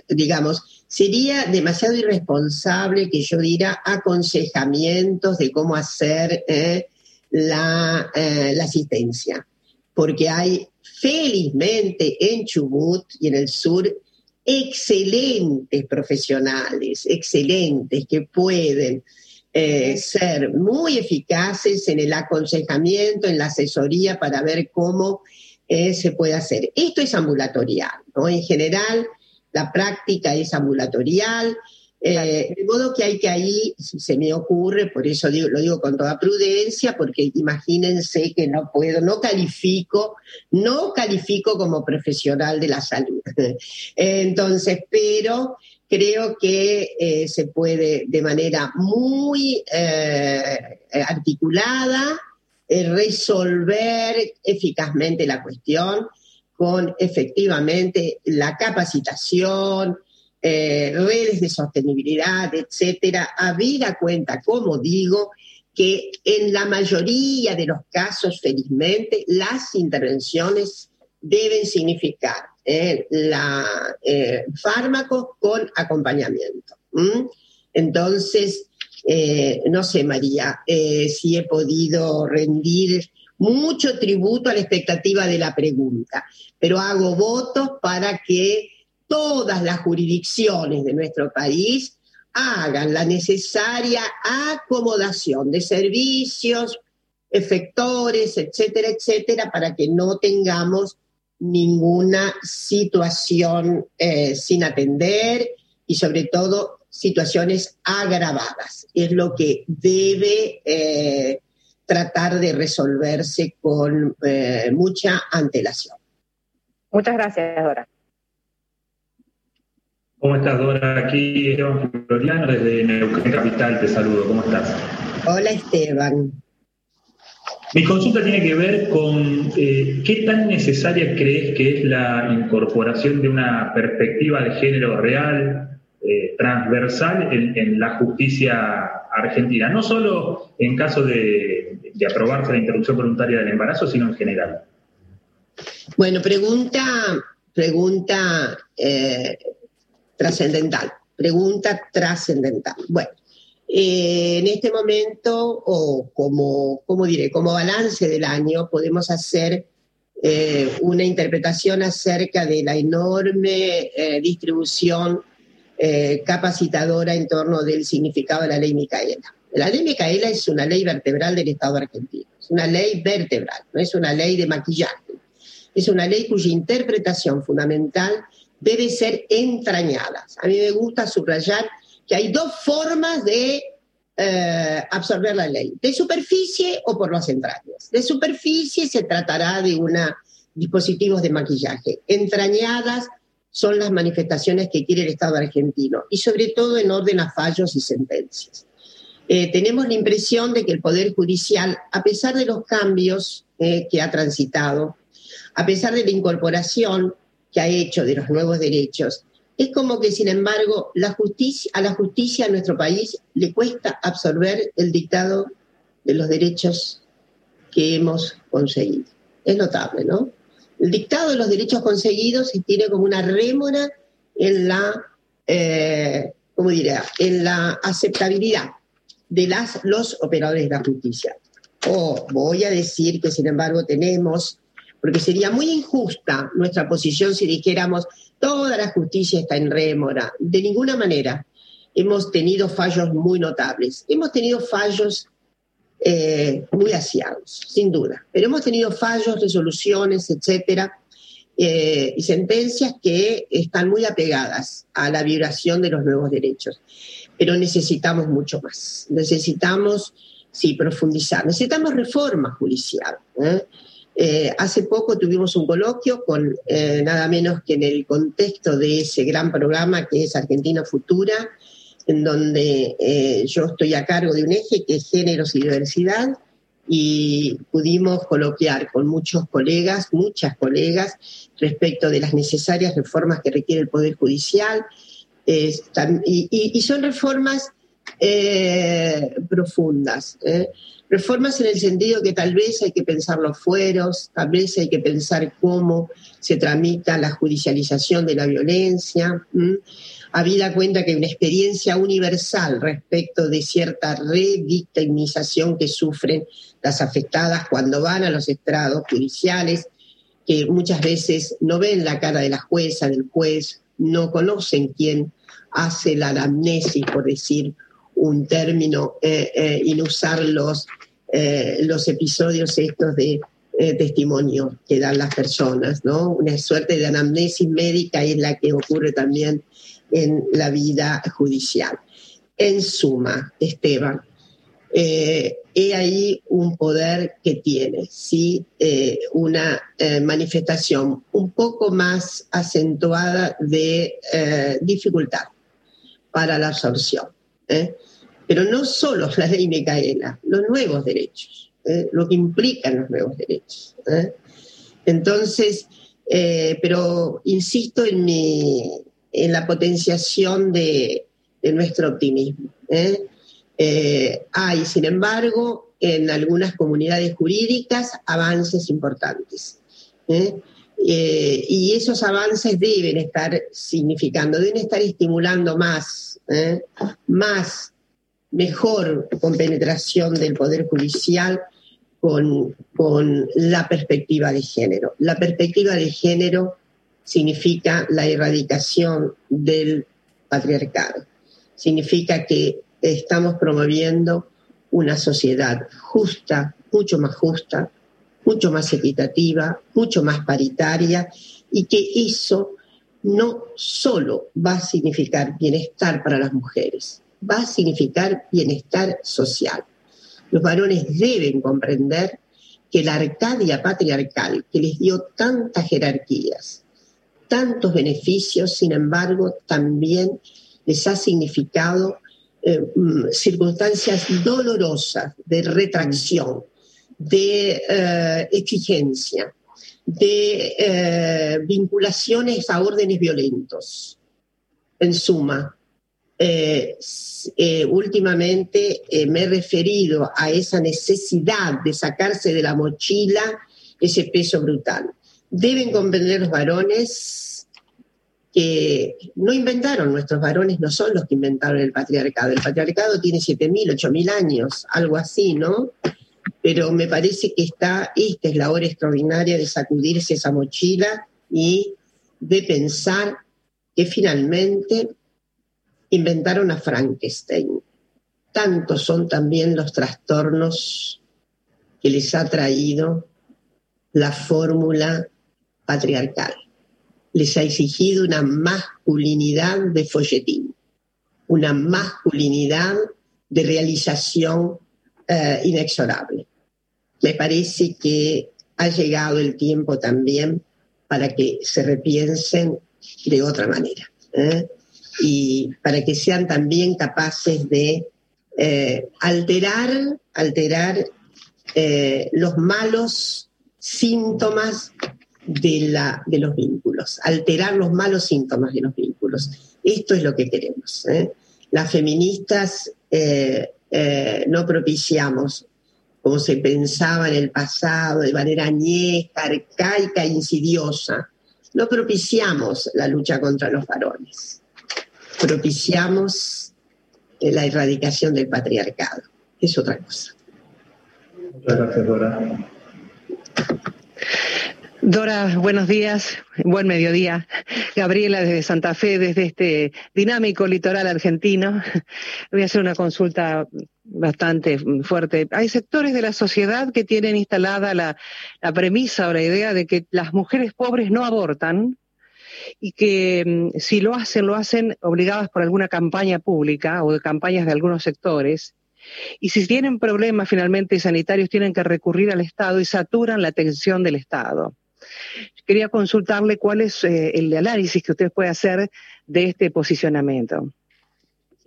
digamos, sería demasiado irresponsable que yo diera aconsejamientos de cómo hacer eh, eh, la asistencia, porque hay felizmente en Chubut y en el sur excelentes profesionales, excelentes que pueden eh, ser muy eficaces en el aconsejamiento, en la asesoría para ver cómo eh, se puede hacer. Esto es ambulatorial, ¿no? En general, la práctica es ambulatorial, eh, de modo que hay que ahí, se me ocurre, por eso lo digo con toda prudencia, porque imagínense que no puedo, no califico, no califico como profesional de la salud. Entonces, pero creo que eh, se puede de manera muy eh, articulada eh, resolver eficazmente la cuestión con efectivamente la capacitación, redes de sostenibilidad, etcétera, habida cuenta, como digo, que en la mayoría de los casos, felizmente, las intervenciones deben significar eh, eh, fármacos con acompañamiento. Entonces, eh, no sé, María, si he podido rendir mucho tributo a la expectativa de la pregunta, pero hago votos para que todas las jurisdicciones de nuestro país hagan la necesaria acomodación de servicios, efectores, etcétera, etcétera, para que no tengamos ninguna situación eh, sin atender y sobre todo situaciones agravadas. Es lo que debe eh, tratar de resolverse con eh, mucha antelación. Muchas gracias, Dora. ¿Cómo estás, Dora? Aquí Esteban Floriano desde Neuquén Capital, te saludo. ¿Cómo estás? Hola, Esteban. Mi consulta tiene que ver con eh, qué tan necesaria crees que es la incorporación de una perspectiva de género real, eh, transversal en, la justicia argentina, no solo en caso de, aprobarse la interrupción voluntaria del embarazo, sino en general. Bueno, pregunta, pregunta eh, trascendental, pregunta trascendental. Bueno, eh, en este momento, o como, como diré, como balance del año, podemos hacer eh, una interpretación acerca de la enorme distribución capacitadora en torno del significado de la ley Micaela. La ley Micaela es una ley vertebral del Estado argentino, es una ley vertebral, no es una ley de maquillaje es una ley cuya interpretación fundamental debe ser entrañada. A mí me gusta subrayar que hay dos formas de eh, absorber la ley, de superficie o por las entrañas. De superficie se tratará de una dispositivos de maquillaje. Entrañadas son las manifestaciones que quiere el Estado argentino y sobre todo en orden a fallos y sentencias. Eh, tenemos la impresión de que el Poder Judicial, a pesar de los cambios eh, que ha transitado, a pesar de la incorporación que ha hecho de los nuevos derechos, es como que, sin embargo, la justicia, a la justicia en nuestro país le cuesta absorber el dictado de los derechos que hemos conseguido. Es notable, ¿no? El dictado de los derechos conseguidos tiene como una rémora en la, eh, ¿cómo diría?, en la aceptabilidad de las, los operadores de la justicia. O voy a decir que, sin embargo, tenemos porque sería muy injusta nuestra posición si dijéramos toda la justicia está en rémora. De ninguna manera. Hemos tenido fallos muy notables. Hemos tenido fallos eh, muy asiados, sin duda. Pero hemos tenido fallos, resoluciones, etcétera, eh, y sentencias que están muy apegadas a la vibración de los nuevos derechos. Pero necesitamos mucho más. Necesitamos, sí, profundizar. Necesitamos reforma judicial. ¿eh? Eh, hace poco tuvimos un coloquio con eh, nada menos que en el contexto de ese gran programa que es Argentina Futura, en donde eh, yo estoy a cargo de un eje que es géneros y diversidad, y pudimos coloquiar con muchos colegas, muchas colegas, respecto de las necesarias reformas que requiere el Poder Judicial, y, son reformas profundas. Reformas en el sentido que tal vez hay que pensar los fueros, tal vez hay que pensar cómo se tramita la judicialización de la violencia. Habida cuenta que hay una experiencia universal respecto de cierta revictimización que sufren las afectadas cuando van a los estrados judiciales, que muchas veces no ven la cara de la jueza, del juez, no conocen quién hace la anamnesis, por decir un término, eh, eh, y no usar los eh, los episodios estos de eh, testimonio que dan las personas, ¿no? Una suerte de anamnesis médica es la que ocurre también en la vida judicial. En suma, Esteban, eh, he ahí un poder que tiene, ¿sí? una manifestación un poco más acentuada de dificultad para la absorción. Pero no solo la ley Micaela, los nuevos derechos, ¿eh? lo que implican los nuevos derechos. ¿eh? Entonces, eh, pero insisto en, mi, en la potenciación de, nuestro optimismo. hay, sin embargo, en algunas comunidades jurídicas avances importantes. y esos avances deben estar significando, deben estar estimulando más, más mejor compenetración del Poder Judicial con, con la perspectiva de género. La perspectiva de género significa la erradicación del patriarcado. Significa que estamos promoviendo una sociedad justa, mucho más justa, mucho más equitativa, mucho más paritaria y que eso no solo va a significar bienestar para las mujeres, va a significar bienestar social. Los varones deben comprender que la Arcadia patriarcal, que les dio tantas jerarquías, tantos beneficios, sin embargo, también les ha significado eh, mm, circunstancias dolorosas de retracción, de eh, exigencia, de eh, vinculaciones a órdenes violentos. En suma, eh, eh, últimamente eh, me he referido a esa necesidad de sacarse de la mochila ese peso brutal, deben comprender los varones que no inventaron, nuestros varones no son los que inventaron el patriarcado. El patriarcado tiene 7.000, 8.000 años, algo así, ¿no? Pero me parece que está, esta es la hora extraordinaria de sacudirse esa mochila y de pensar que finalmente inventaron a Frankenstein. Tantos son también los trastornos que les ha traído la fórmula patriarcal. Les ha exigido una masculinidad de folletín, una masculinidad de realización eh, inexorable. Me parece que ha llegado el tiempo también para que se repiensen de otra manera. ¿eh? Y para que sean también capaces de eh, alterar, alterar eh, los malos síntomas de, la, de los vínculos, alterar los malos síntomas de los vínculos. Esto es lo que queremos. ¿eh? Las feministas no propiciamos, como se pensaba en el pasado, de manera añeja, arcaica insidiosa, no propiciamos la lucha contra los varones propiciamos la erradicación del patriarcado. Es otra cosa. Muchas gracias, Dora. Dora, buenos días, buen mediodía. Gabriela desde Santa Fe, desde este dinámico litoral argentino. Voy a hacer una consulta bastante fuerte. Hay sectores de la sociedad que tienen instalada la, la premisa o la idea de que las mujeres pobres no abortan y que mm, si lo hacen, lo hacen obligadas por alguna campaña pública o de campañas de algunos sectores. Y si tienen problemas finalmente sanitarios, tienen que recurrir al Estado y saturan la atención del Estado. Quería consultarle cuál es eh, el análisis que usted puede hacer de este posicionamiento.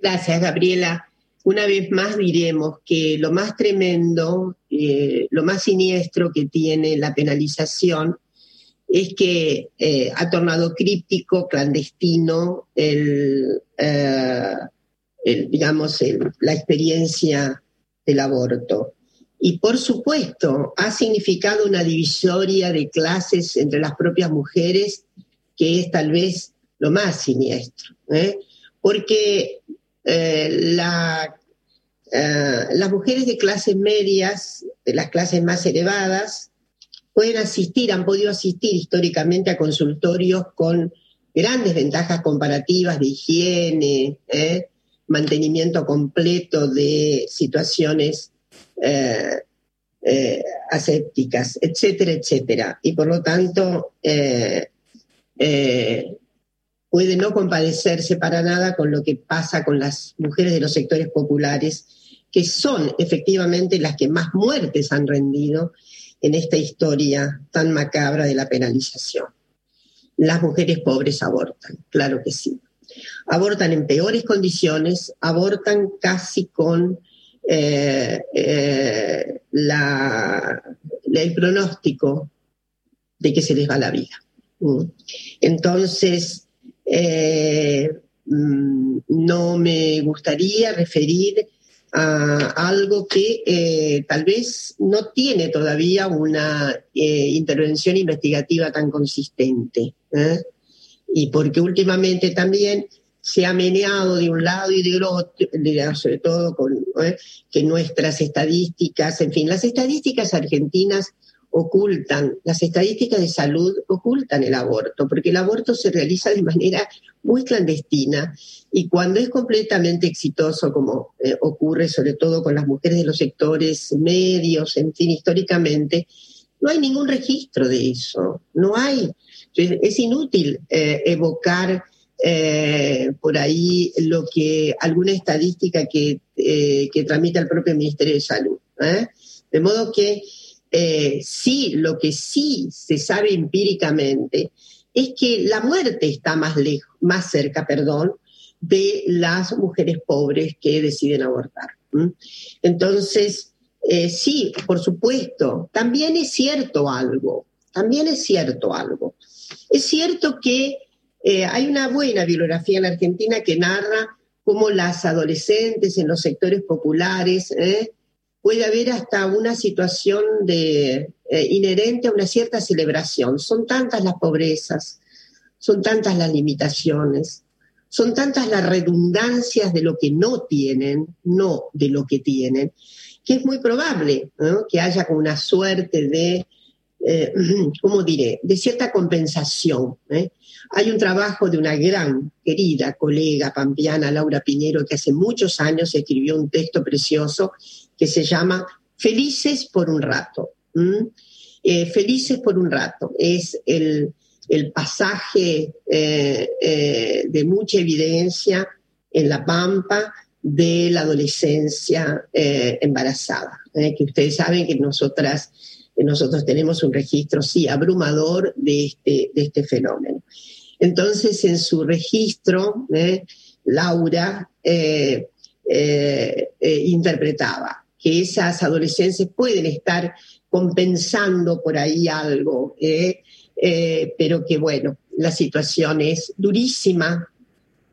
Gracias, Gabriela. Una vez más diremos que lo más tremendo, eh, lo más siniestro que tiene la penalización es que eh, ha tornado críptico, clandestino, el, eh, digamos, la experiencia del aborto. Y por supuesto, ha significado una divisoria de clases entre las propias mujeres, que es tal vez lo más siniestro. ¿eh? Porque las mujeres de clases medias, de las clases más elevadas, pueden asistir, han podido asistir históricamente a consultorios con grandes ventajas comparativas de higiene, ¿eh? mantenimiento completo de situaciones eh, eh, asépticas, etcétera, etcétera. Y por lo tanto, puede no compadecerse para nada con lo que pasa con las mujeres de los sectores populares, que son efectivamente las que más muertes han rendido en esta historia tan macabra de la penalización. Las mujeres pobres abortan, claro que sí. Abortan en peores condiciones, abortan casi con eh, eh, el pronóstico de que se les va la vida. Mm. Entonces, eh, mm, no me gustaría referir algo que eh, tal vez no tiene todavía una eh, intervención investigativa tan consistente. ¿eh? Y porque últimamente también se ha meneado de un lado y del otro, sobre todo con que nuestras estadísticas, en fin, las estadísticas argentinas ocultan, las estadísticas de salud ocultan el aborto, porque el aborto se realiza de manera muy clandestina y cuando es completamente exitoso, como eh, ocurre sobre todo con las mujeres de los sectores medios, en fin, históricamente, no hay ningún registro de eso, no hay. Es inútil eh, evocar eh, por ahí lo que alguna estadística que, que tramita el propio Ministerio de Salud. De modo que eh, sí, lo que sí se sabe empíricamente es que la muerte está más más cerca, perdón, de las mujeres pobres que deciden abortar. Entonces, eh, sí, por supuesto, también es cierto algo, también es cierto algo. Es cierto que eh, hay una buena bibliografía en Argentina que narra cómo las adolescentes en los sectores populares puede haber hasta una situación de, eh, inherente a una cierta celebración. Son tantas las pobrezas, son tantas las limitaciones, son tantas las redundancias de lo que no tienen, no de lo que tienen, que es muy probable que haya como una suerte de, eh, ¿cómo diré?, de cierta compensación. ¿eh? Hay un trabajo de una gran, querida colega pampeana, Laura Piñero, que hace muchos años escribió un texto precioso que se llama Felices por un rato. Eh, Felices por un rato. Es el, pasaje de mucha evidencia en La Pampa de la adolescencia eh, embarazada, ¿eh? que ustedes saben que nosotras, nosotros tenemos un registro, sí, abrumador de este, de este fenómeno. Entonces, en su registro, ¿eh? Laura interpretaba que esas adolescencias pueden estar compensando por ahí algo, pero que bueno, la situación es durísima,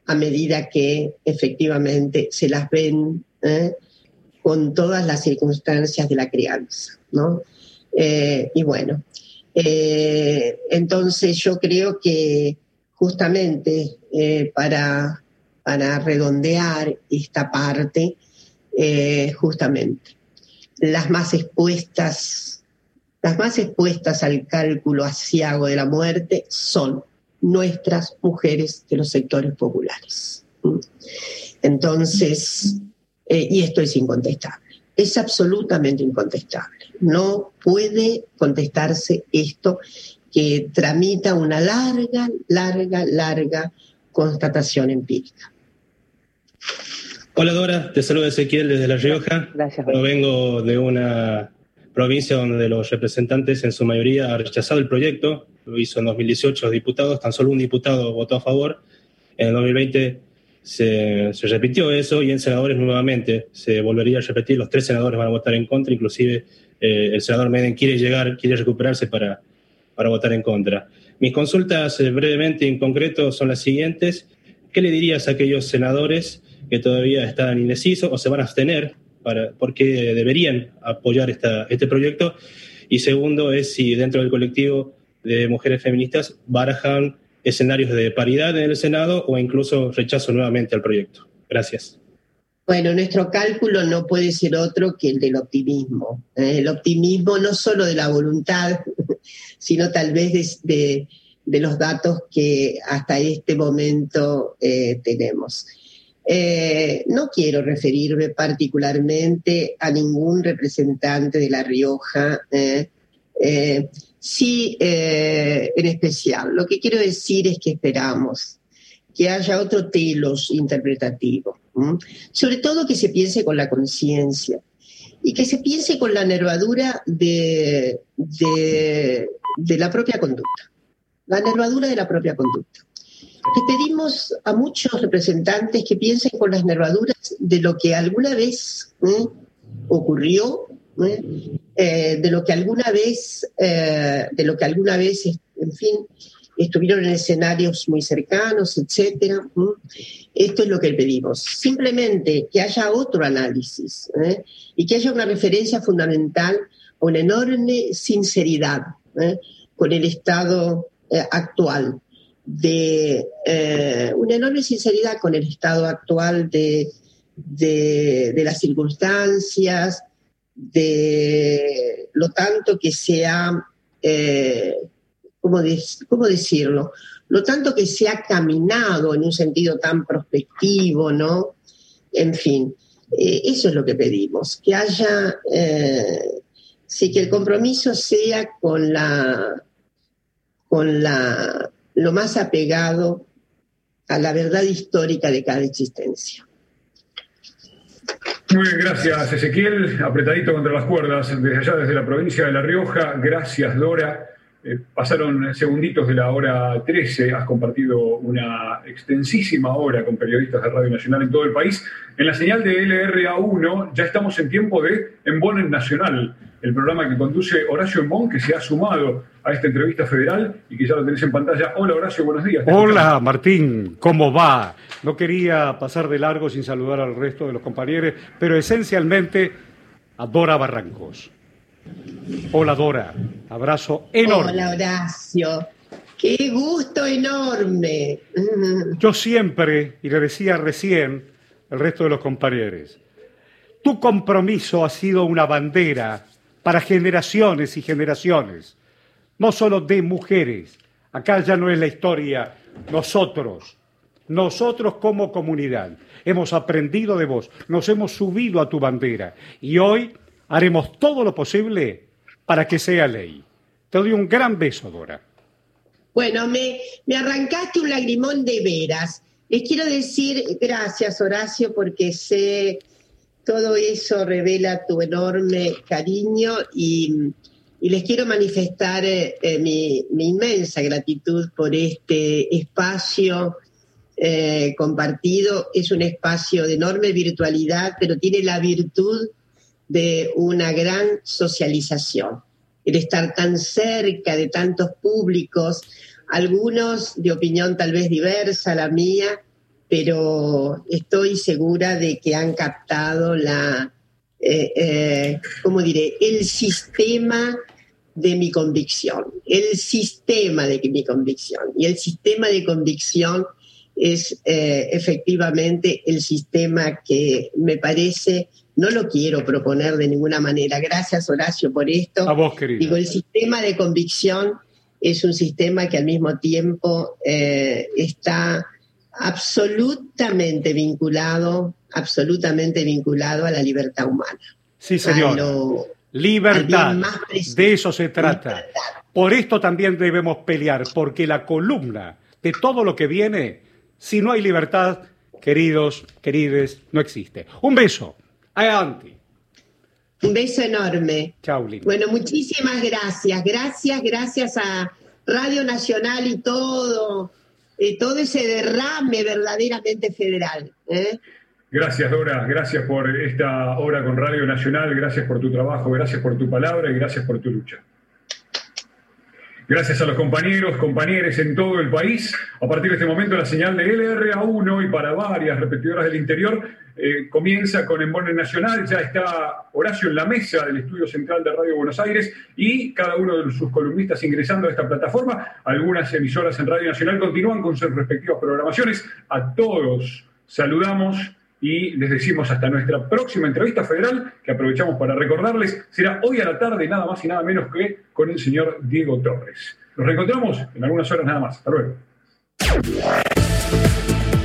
a medida que efectivamente se las ven ¿eh? con todas las circunstancias de la crianza, ¿no? Eh, y bueno, eh, entonces yo creo que justamente para, para redondear esta parte, justamente las más expuestas, las más expuestas al cálculo asiago de la muerte son nuestras mujeres de los sectores populares. Entonces, eh, y esto es incontestable, es absolutamente incontestable. No puede contestarse esto que tramita una larga, larga, larga constatación empírica. Hola Dora, te saluda Ezequiel desde La Rioja. Gracias. vengo de una provincia donde los representantes en su mayoría han rechazado el proyecto, lo hizo en 2018 los diputados, tan solo un diputado votó a favor, en el 2020 se, repitió eso y en senadores nuevamente se volvería a repetir, los tres senadores van a votar en contra, inclusive eh, el senador Meden quiere llegar, quiere recuperarse para, para votar en contra. Mis consultas eh, brevemente y en concreto son las siguientes. ¿Qué le dirías a aquellos senadores que todavía están indecisos o se van a abstener para, porque deberían apoyar esta, este proyecto. Y segundo es si dentro del colectivo de mujeres feministas barajan escenarios de paridad en el Senado o incluso rechazo nuevamente al proyecto. Gracias. Bueno, nuestro cálculo no puede ser otro que el del optimismo. ¿eh? El optimismo no solo de la voluntad, sino tal vez de, de, los datos que hasta este momento eh, tenemos. Eh, no quiero referirme particularmente a ningún representante de La Rioja, eh, eh, sí en especial. Lo que quiero decir es que esperamos que haya otro telos interpretativo, sobre todo que se piense con la conciencia y que se piense con la nervadura de, de la propia conducta, la nervadura de la propia conducta. Le pedimos a muchos representantes que piensen con las nervaduras de lo que alguna vez ocurrió, eh, de lo que alguna vez, eh, de lo que alguna vez, en fin, estuvieron en escenarios muy cercanos, etcétera. Esto es lo que pedimos. Simplemente que haya otro análisis ¿eh? y que haya una referencia fundamental, una enorme sinceridad con el estado actual de eh, una enorme sinceridad con el estado actual de, de, las circunstancias, de lo tanto que se ha, eh, ¿cómo, decirlo? Lo tanto que se ha caminado en un sentido tan prospectivo, ¿no? En fin, eh, eso es lo que pedimos, que haya, sí, que el compromiso sea con la, con la lo más apegado a la verdad histórica de cada existencia. Muy bien, gracias Ezequiel, apretadito contra las cuerdas desde allá, desde la provincia de La Rioja. Gracias Dora. Eh, pasaron segunditos de la hora 13, has compartido una extensísima hora con periodistas de Radio Nacional en todo el país. En la señal de LRA1 ya estamos en tiempo de Embon Nacional, el programa que conduce Horacio Embon, que se ha sumado a esta entrevista federal y que ya lo tenés en pantalla. Hola Horacio, buenos días. Hola Martín, ¿cómo va? No quería pasar de largo sin saludar al resto de los compañeros, pero esencialmente a Dora Barrancos. Hola Dora, abrazo enorme. Hola Horacio, qué gusto enorme. Yo siempre, y le decía recién el resto de los compañeros, tu compromiso ha sido una bandera para generaciones y generaciones, no solo de mujeres. Acá ya no es la historia, nosotros, nosotros como comunidad, hemos aprendido de vos, nos hemos subido a tu bandera y hoy haremos todo lo posible para que sea ley. Te doy un gran beso, Dora. Bueno, me, me arrancaste un lagrimón de veras. Les quiero decir gracias, Horacio, porque sé todo eso revela tu enorme cariño y, les quiero manifestar eh, eh, mi, inmensa gratitud por este espacio eh, compartido. Es un espacio de enorme virtualidad, pero tiene la virtud de una gran socialización. El estar tan cerca de tantos públicos, algunos de opinión tal vez diversa, la mía, pero estoy segura de que han captado la, eh, eh, ¿cómo diré?, el sistema de mi convicción, el sistema de mi convicción. Y el sistema de convicción es eh, efectivamente el sistema que me parece, no lo quiero proponer de ninguna manera. Gracias Horacio por esto. A vos, querido. Digo, el sistema de convicción es un sistema que al mismo tiempo está absolutamente vinculado, absolutamente vinculado a la libertad humana. Sí, señor. Libertad. De eso se trata. Por esto también debemos pelear, porque la columna de todo lo que viene, si no hay libertad, queridos, querides, no existe. Un beso. Adelante. Un beso enorme. Chao, Bueno, muchísimas gracias. Gracias, gracias a Radio Nacional y todo eh, todo ese derrame verdaderamente federal. ¿eh? Gracias, Dora. Gracias por esta hora con Radio Nacional. Gracias por tu trabajo. Gracias por tu palabra y gracias por tu lucha. Gracias a los compañeros, compañeros en todo el país. A partir de este momento, la señal de LRA1 y para varias repetidoras del interior eh, comienza con Embone Nacional. Ya está Horacio en la mesa del estudio central de Radio Buenos Aires y cada uno de sus columnistas ingresando a esta plataforma. Algunas emisoras en Radio Nacional continúan con sus respectivas programaciones. A todos saludamos y les decimos hasta nuestra próxima entrevista federal, que aprovechamos para recordarles, será hoy a la tarde, nada más y nada menos que con el señor Diego Torres. Nos reencontramos en algunas horas nada más. Hasta luego.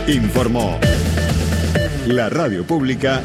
Informó la radio pública